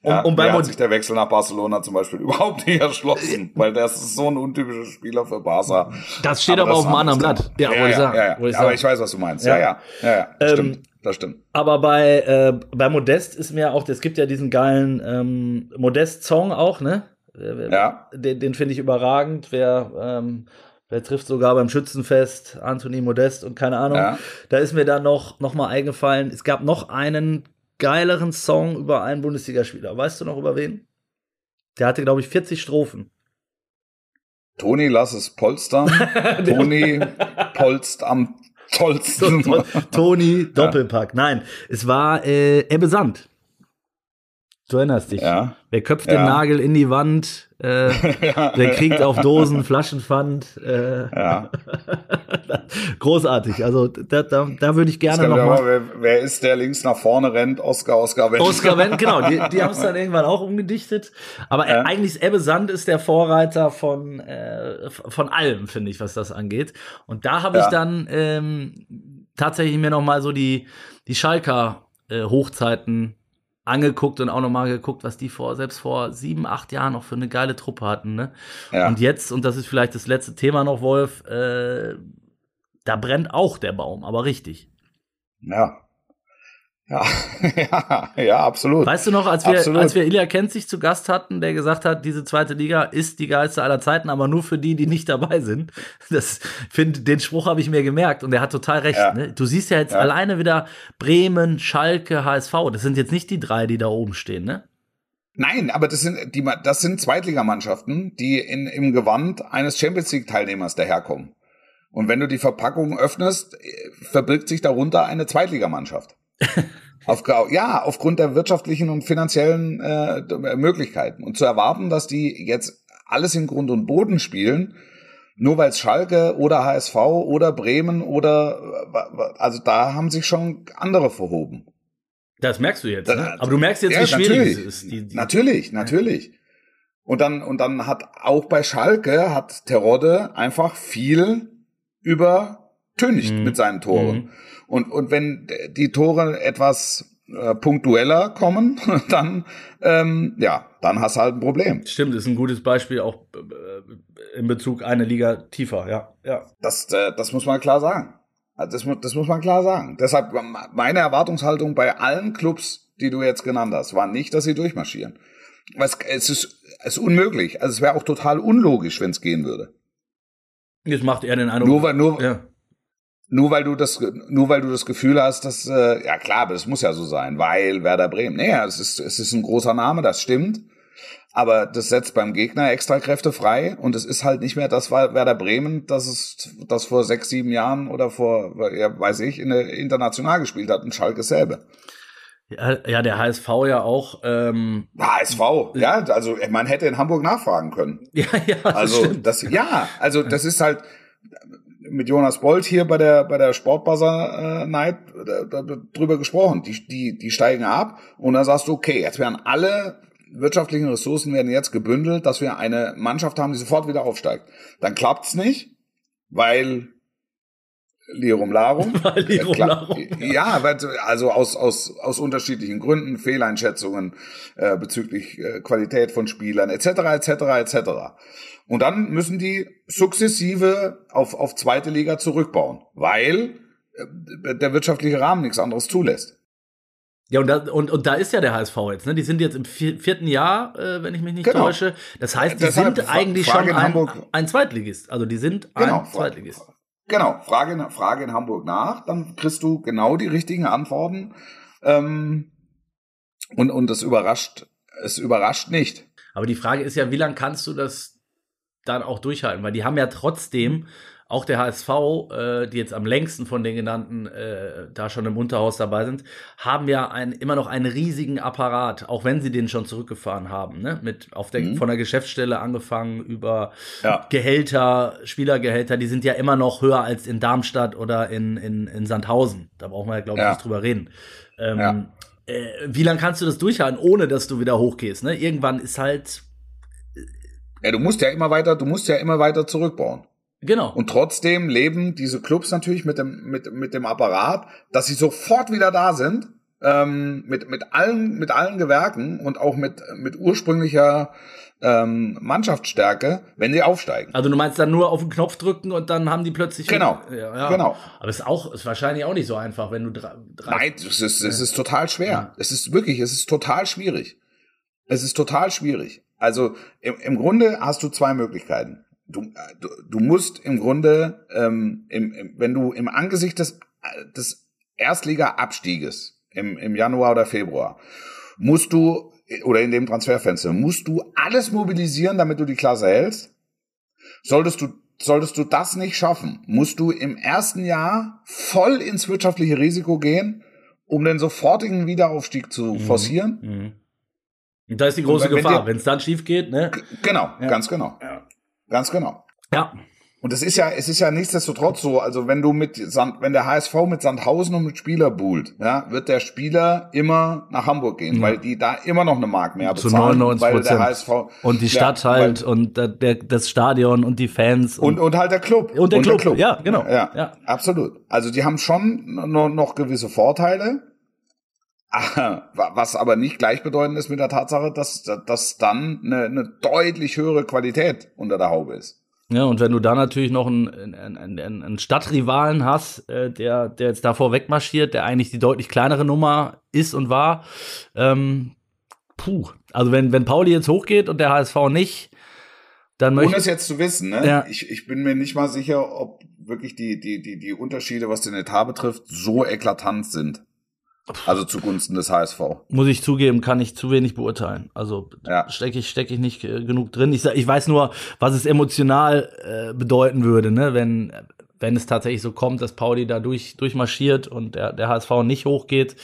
Und, Ja, und bei hat sich der Wechsel nach Barcelona zum Beispiel [laughs] überhaupt nicht erschlossen, weil das ist so ein untypischer Spieler für Barca. Das steht aber das auf einem anderen Blatt. Ja, ja, wollte ich ja, sagen. ja, ja. Ich Aber ich weiß, was du meinst. Ja. Ja, ja, ja, ja. Das Ähm, stimmt. Das stimmt. Aber bei, äh, bei Modest ist mir auch, es gibt ja diesen geilen ähm, Modest-Song auch, ne? Äh, Ja. Den, den finde ich überragend. Wer, ähm, wer trifft sogar beim Schützenfest Anthony Modest und keine Ahnung. Ja. Da ist mir dann noch, noch mal eingefallen, es gab noch einen geileren Song über einen Bundesligaspieler. Weißt du noch über wen? Der hatte, glaube ich, 40 Strophen. Toni, lass es polstern. [laughs] Toni polst am tollsten. To- [laughs] Toni Doppelpack. Nein, es war äh, Ebbe Sand. Du erinnerst dich. Ja. Wer köpft Ja. den Nagel in die Wand? Äh, [laughs] wer kriegt auf Dosen Flaschenpfand? Äh, Ja. [laughs] großartig. Also da, da, da würde ich gerne gab noch ja mal. mal, wer, wer ist der links nach vorne rennt? Oscar, Oscar Wendt. Oscar Wendt, [laughs] genau, die, die haben es dann irgendwann auch umgedichtet. Aber Ja. eigentlich ist Ebbe Sand ist der Vorreiter von, äh, von allem, finde ich, was das angeht. Und da habe ich Ja. dann ähm, tatsächlich mir noch mal so die, die Schalker äh, Hochzeiten angeguckt und auch nochmal geguckt, was die vor, selbst vor sieben, acht Jahren noch für eine geile Truppe hatten. Ne? Ja. Und jetzt, und das ist vielleicht das letzte Thema noch, Wolf, äh, da brennt auch der Baum, aber richtig. Ja. Ja, [laughs] ja, ja, absolut. Weißt du noch, als wir, Absolut. als wir Ilya Kenzig zu Gast hatten, der gesagt hat, diese zweite Liga ist die geilste aller Zeiten, aber nur für die, die nicht dabei sind. Das find, den Spruch habe ich mir gemerkt und er hat total recht. Ja. Ne? Du siehst ja jetzt Ja. alleine wieder Bremen, Schalke, HSV. Das sind jetzt nicht die drei, die da oben stehen, ne? Nein, aber das sind die, das sind Zweitligamannschaften, die in, im Gewand eines Champions League Teilnehmers daherkommen. Und wenn du die Verpackung öffnest, verbirgt sich darunter eine Zweitligamannschaft. Auf, ja, aufgrund der wirtschaftlichen und finanziellen äh, Möglichkeiten. Und zu erwarten, dass die jetzt alles in Grund und Boden spielen, nur weil es Schalke oder HSV oder Bremen oder äh, also da haben sich schon andere verhoben. Das merkst du jetzt, ne? Aber du merkst jetzt, Ja, wie schwierig natürlich. es ist. Die, die, Natürlich, natürlich. Und dann, und dann hat auch bei Schalke hat Terodde einfach viel übertönigt Mhm. mit seinen Toren. Mhm. Und, und wenn die Tore etwas äh, punktueller kommen, [laughs] dann, ähm, ja, dann hast du halt ein Problem. Stimmt, ist ein gutes Beispiel auch äh, in Bezug eine Liga tiefer, ja. ja. Das, äh, das muss man klar sagen. Also das, das muss man klar sagen. Deshalb meine Erwartungshaltung bei allen Clubs, die du jetzt genannt hast, war nicht, dass sie durchmarschieren. Was, es ist, es ist unmöglich. Also es wäre auch total unlogisch, wenn es gehen würde. Jetzt macht er den Eindruck. Nur weil, nur, ja. Nur weil du das, nur weil du das Gefühl hast, dass, äh, ja klar, aber das muss ja so sein, weil Werder Bremen. Naja, es ist, es ist ein großer Name, das stimmt. Aber das setzt beim Gegner extra Kräfte frei und es ist halt nicht mehr das war Werder Bremen, das es, das vor sechs, sieben Jahren oder vor, ja, weiß ich, in der international gespielt hat und Schalke selber. ja. Ja, der HSV ja auch. Ähm, HSV, ja, also man hätte in Hamburg nachfragen können. ja, ja, das Also stimmt. das, ja, also das ist halt mit Jonas Bolt hier bei der bei der Sportbuzzer äh, Night da, da, drüber gesprochen. Die die die steigen ab und dann sagst du okay, jetzt werden alle wirtschaftlichen Ressourcen werden jetzt gebündelt, dass wir eine Mannschaft haben, die sofort wieder aufsteigt. Dann klappt's nicht, weil Lirum Larum. [laughs] Weil Lirum Klar- Larum, Ja, also aus, aus, aus unterschiedlichen Gründen, Fehleinschätzungen äh, bezüglich äh, Qualität von Spielern etc. etc. etc. Und dann müssen die sukzessive auf, auf zweite Liga zurückbauen, weil äh, der wirtschaftliche Rahmen nichts anderes zulässt. Ja, und da, und, und da ist ja der HSV jetzt, ne? Die sind jetzt im vier, vierten Jahr, äh, wenn ich mich nicht Genau. täusche. Das heißt, die Deshalb sind eigentlich Frage schon in ein, Hamburg. ein Zweitligist. Also die sind Genau, ein Zweitligist. Genau, Frage, in- Frage in Hamburg nach, dann kriegst du genau die richtigen Antworten. Ähm, und, und das überrascht, es überrascht nicht. Aber die Frage ist ja, wie lange kannst du das dann auch durchhalten? Weil die haben ja trotzdem, auch der HSV, äh, die jetzt am längsten von den genannten äh, da schon im Unterhaus dabei sind, haben ja ein, immer noch einen riesigen Apparat, auch wenn sie den schon zurückgefahren haben. Ne? Mit auf der, Mhm. von der Geschäftsstelle angefangen über Ja. Gehälter, Spielergehälter, die sind ja immer noch höher als in Darmstadt oder in, in, in Sandhausen. Da brauchen wir ja, glaube ich, Ja. nicht drüber reden. Ähm, Ja. äh, wie lange kannst du das durchhalten, ohne dass du wieder hochgehst? Ne? Irgendwann ist halt Ja, du musst ja immer weiter, du musst ja immer weiter zurückbauen. Genau. Und trotzdem leben diese Clubs natürlich mit dem, mit, mit dem Apparat, dass sie sofort wieder da sind, ähm, mit, mit allen, mit allen Gewerken und auch mit, mit ursprünglicher ähm, Mannschaftsstärke, wenn sie aufsteigen. also du meinst dann nur auf den Knopf drücken und dann haben die plötzlich Genau. Ja, ja. Genau. Aber es ist auch ist wahrscheinlich auch nicht so einfach, wenn du drei, drei Nein, es ist, es ist total schwer. Es ist wirklich, es ist total schwierig. Es ist total schwierig. Also im, im Grunde hast du zwei Möglichkeiten. Du, du, du musst im Grunde, ähm, im, im, wenn du im Angesicht des, des Erstliga-Abstieges im, im Januar oder Februar, musst du, oder in dem Transferfenster, musst du alles mobilisieren, damit du die Klasse hältst. Solltest du Solltest du das nicht schaffen, musst du im ersten Jahr voll ins wirtschaftliche Risiko gehen, um den sofortigen Wiederaufstieg zu forcieren. Mhm. Und da ist die große Und wenn- Gefahr, wenn es dann schief geht, ne? Genau, Ja. ganz genau. Ja. Ganz genau. Ja. Und es ist ja, es ist ja nichtsdestotrotz so, also wenn du mit Sand, wenn der HSV mit Sandhausen und mit Spieler buhlt, ja, wird der Spieler immer nach Hamburg gehen, Ja. weil die da immer noch eine Mark mehr Zu bezahlen, 99 weil der. HSV Und die Ja, Stadt halt und der, der, das Stadion und die Fans und, und halt der Club. Und der Club, ja, genau. Ja, Ja. absolut. Also die haben schon noch, noch gewisse Vorteile, [laughs] Was aber nicht gleichbedeutend ist mit der Tatsache, dass, dass dann eine, eine deutlich höhere Qualität unter der Haube ist. Ja, und wenn du da natürlich noch einen, einen, einen Stadtrivalen hast, äh, der, der jetzt davor wegmarschiert, der eigentlich die deutlich kleinere Nummer ist und war, ähm, puh. Also wenn, wenn Pauli jetzt hochgeht und der HSV nicht, dann möchte Ohne es jetzt zu wissen, ne? Ja. Ich, ich bin mir nicht mal sicher, ob wirklich die, die, die, die Unterschiede, was den Etat betrifft, so eklatant sind. Also zugunsten des HSV. Muss ich zugeben, kann ich zu wenig beurteilen. Also ja. stecke ich, steck ich nicht äh, genug drin. Ich, ich weiß nur, was es emotional äh, bedeuten würde, ne? wenn, wenn es tatsächlich so kommt, dass Pauli da durch, durchmarschiert und der, der HSV nicht hochgeht.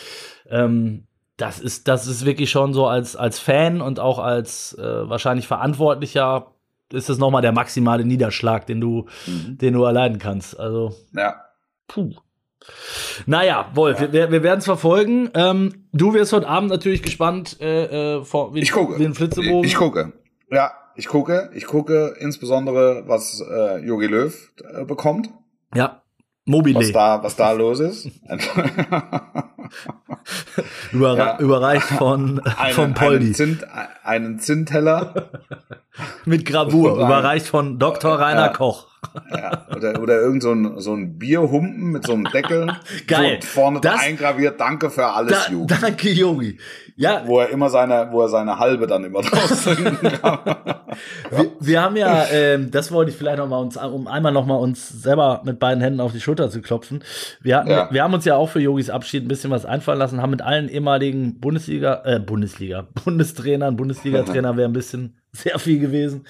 Ähm, das ist, das ist wirklich schon so als, als Fan und auch als äh, wahrscheinlich Verantwortlicher ist das nochmal der maximale Niederschlag, den du, mhm. den du erleiden kannst. Also, ja. Puh. Naja, Wolf, ja. wir, wir werden es verfolgen. Ähm, du wirst heute Abend natürlich gespannt, äh, äh, vor, wie, ich gucke. den Flitzebogen. Ich, ich gucke. Ja, ich gucke. Ich gucke insbesondere, was äh, Jogi Löw äh, bekommt. Ja. Mobile. Was da, was da los ist. [laughs] [laughs] [laughs] Überra ja. Überreicht von, einen, [laughs] von Poldi. Einen, Zint, einen Zinnteller. [laughs] Mit Gravur. Überreicht von Dr. Rainer ja. Koch. Ja, oder, oder irgend so ein, so ein Bierhumpen mit so einem Deckel. Geil. So vorne das, eingraviert, danke für alles, da, Ju. Danke, Yogi. Ja. Wo er immer seine, wo er seine halbe dann immer draus trinken kann. wir, wir haben ja, ähm, das wollte ich vielleicht noch mal uns, um einmal noch mal uns selber mit beiden Händen auf die Schulter zu klopfen. Wir, hatten, ja. wir haben uns ja auch für Yogis Abschied ein bisschen was einfallen lassen, haben mit allen ehemaligen Bundesliga, äh, Bundesliga, [laughs] Bundestrainern, Bundesliga-Trainer wäre ein bisschen [laughs] sehr viel gewesen,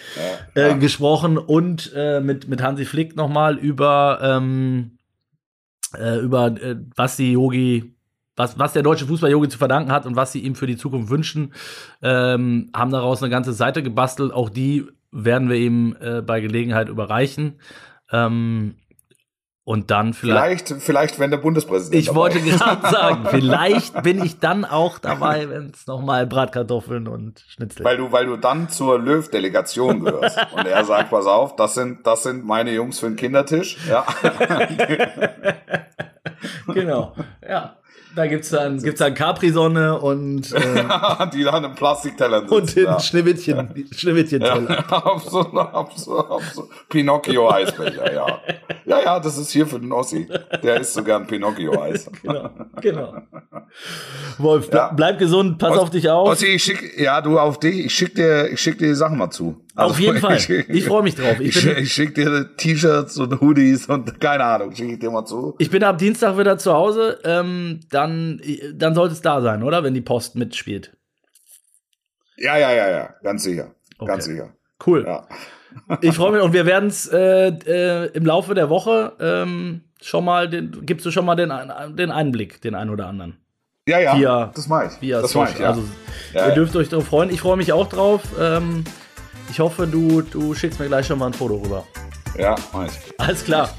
äh, ja. gesprochen und äh, mit, mit Hansi Flick nochmal über, ähm, äh, über äh, was die Yogi, was, was der deutsche Fußball Yogi zu verdanken hat und was sie ihm für die Zukunft wünschen, ähm, haben daraus eine ganze Seite gebastelt. Auch die werden wir ihm äh, bei Gelegenheit überreichen. Ähm, und dann vielleicht. Vielleicht, vielleicht wenn der Bundespräsident. Ich wollte gerade [laughs] sagen, vielleicht bin ich dann auch dabei, wenn es nochmal Bratkartoffeln und Schnitzel. Weil du, weil du dann zur Löw-Delegation gehörst. [laughs] und er sagt, pass auf, das sind, das sind meine Jungs für den Kindertisch. Ja. [laughs] genau. Ja. Da gibt's dann, gibt's dann Capri-Sonne und, äh, [laughs] die dann im Plastikteller sitzen. Und den ja. Schneewittchen, Schneewittchen-Teller. Ja, [laughs] so, auf so Pinocchio-Eisbecher, ja. Ja, ja, das ist hier für den Ossi. Der isst so gern Pinocchio-Eis. [laughs] genau, genau. Wolf, ja. bleib gesund, pass Os auf dich auf. Ossi, ich schick, ja, du auf dich, ich schick dir, ich schick dir die Sachen mal zu. Also, auf jeden [laughs] Fall. Ich, freue mich drauf. Ich, ich, ich schick dir T-Shirts und Hoodies und [laughs] keine Ahnung, schicke ich dir mal zu. Ich bin ab Dienstag wieder zu Hause, ähm, dann, dann sollte es da sein, oder? Wenn die Post mitspielt. Ja, ja, ja, ja, ganz sicher. Okay. Ganz sicher. Cool. Ja. Ich freue mich und wir werden es äh, äh, im Laufe der Woche ähm, schon mal, den, gibst du schon mal den, den Einblick, den einen oder anderen. Ja, ja, via, das mache ich. Via das mache ich, ja. Also, ja, ihr dürft euch darauf freuen. Ich freue mich auch drauf. Ähm, ich hoffe, du, du schickst mir gleich schon mal ein Foto rüber. Ja, ich. Alles klar.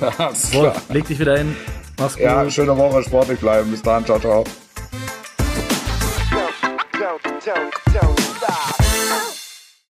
[laughs] Alles klar. Wolf, leg dich wieder hin. Mach's gut. Ja, schöne Woche, sportlich bleiben. Bis dann, ciao, ciao.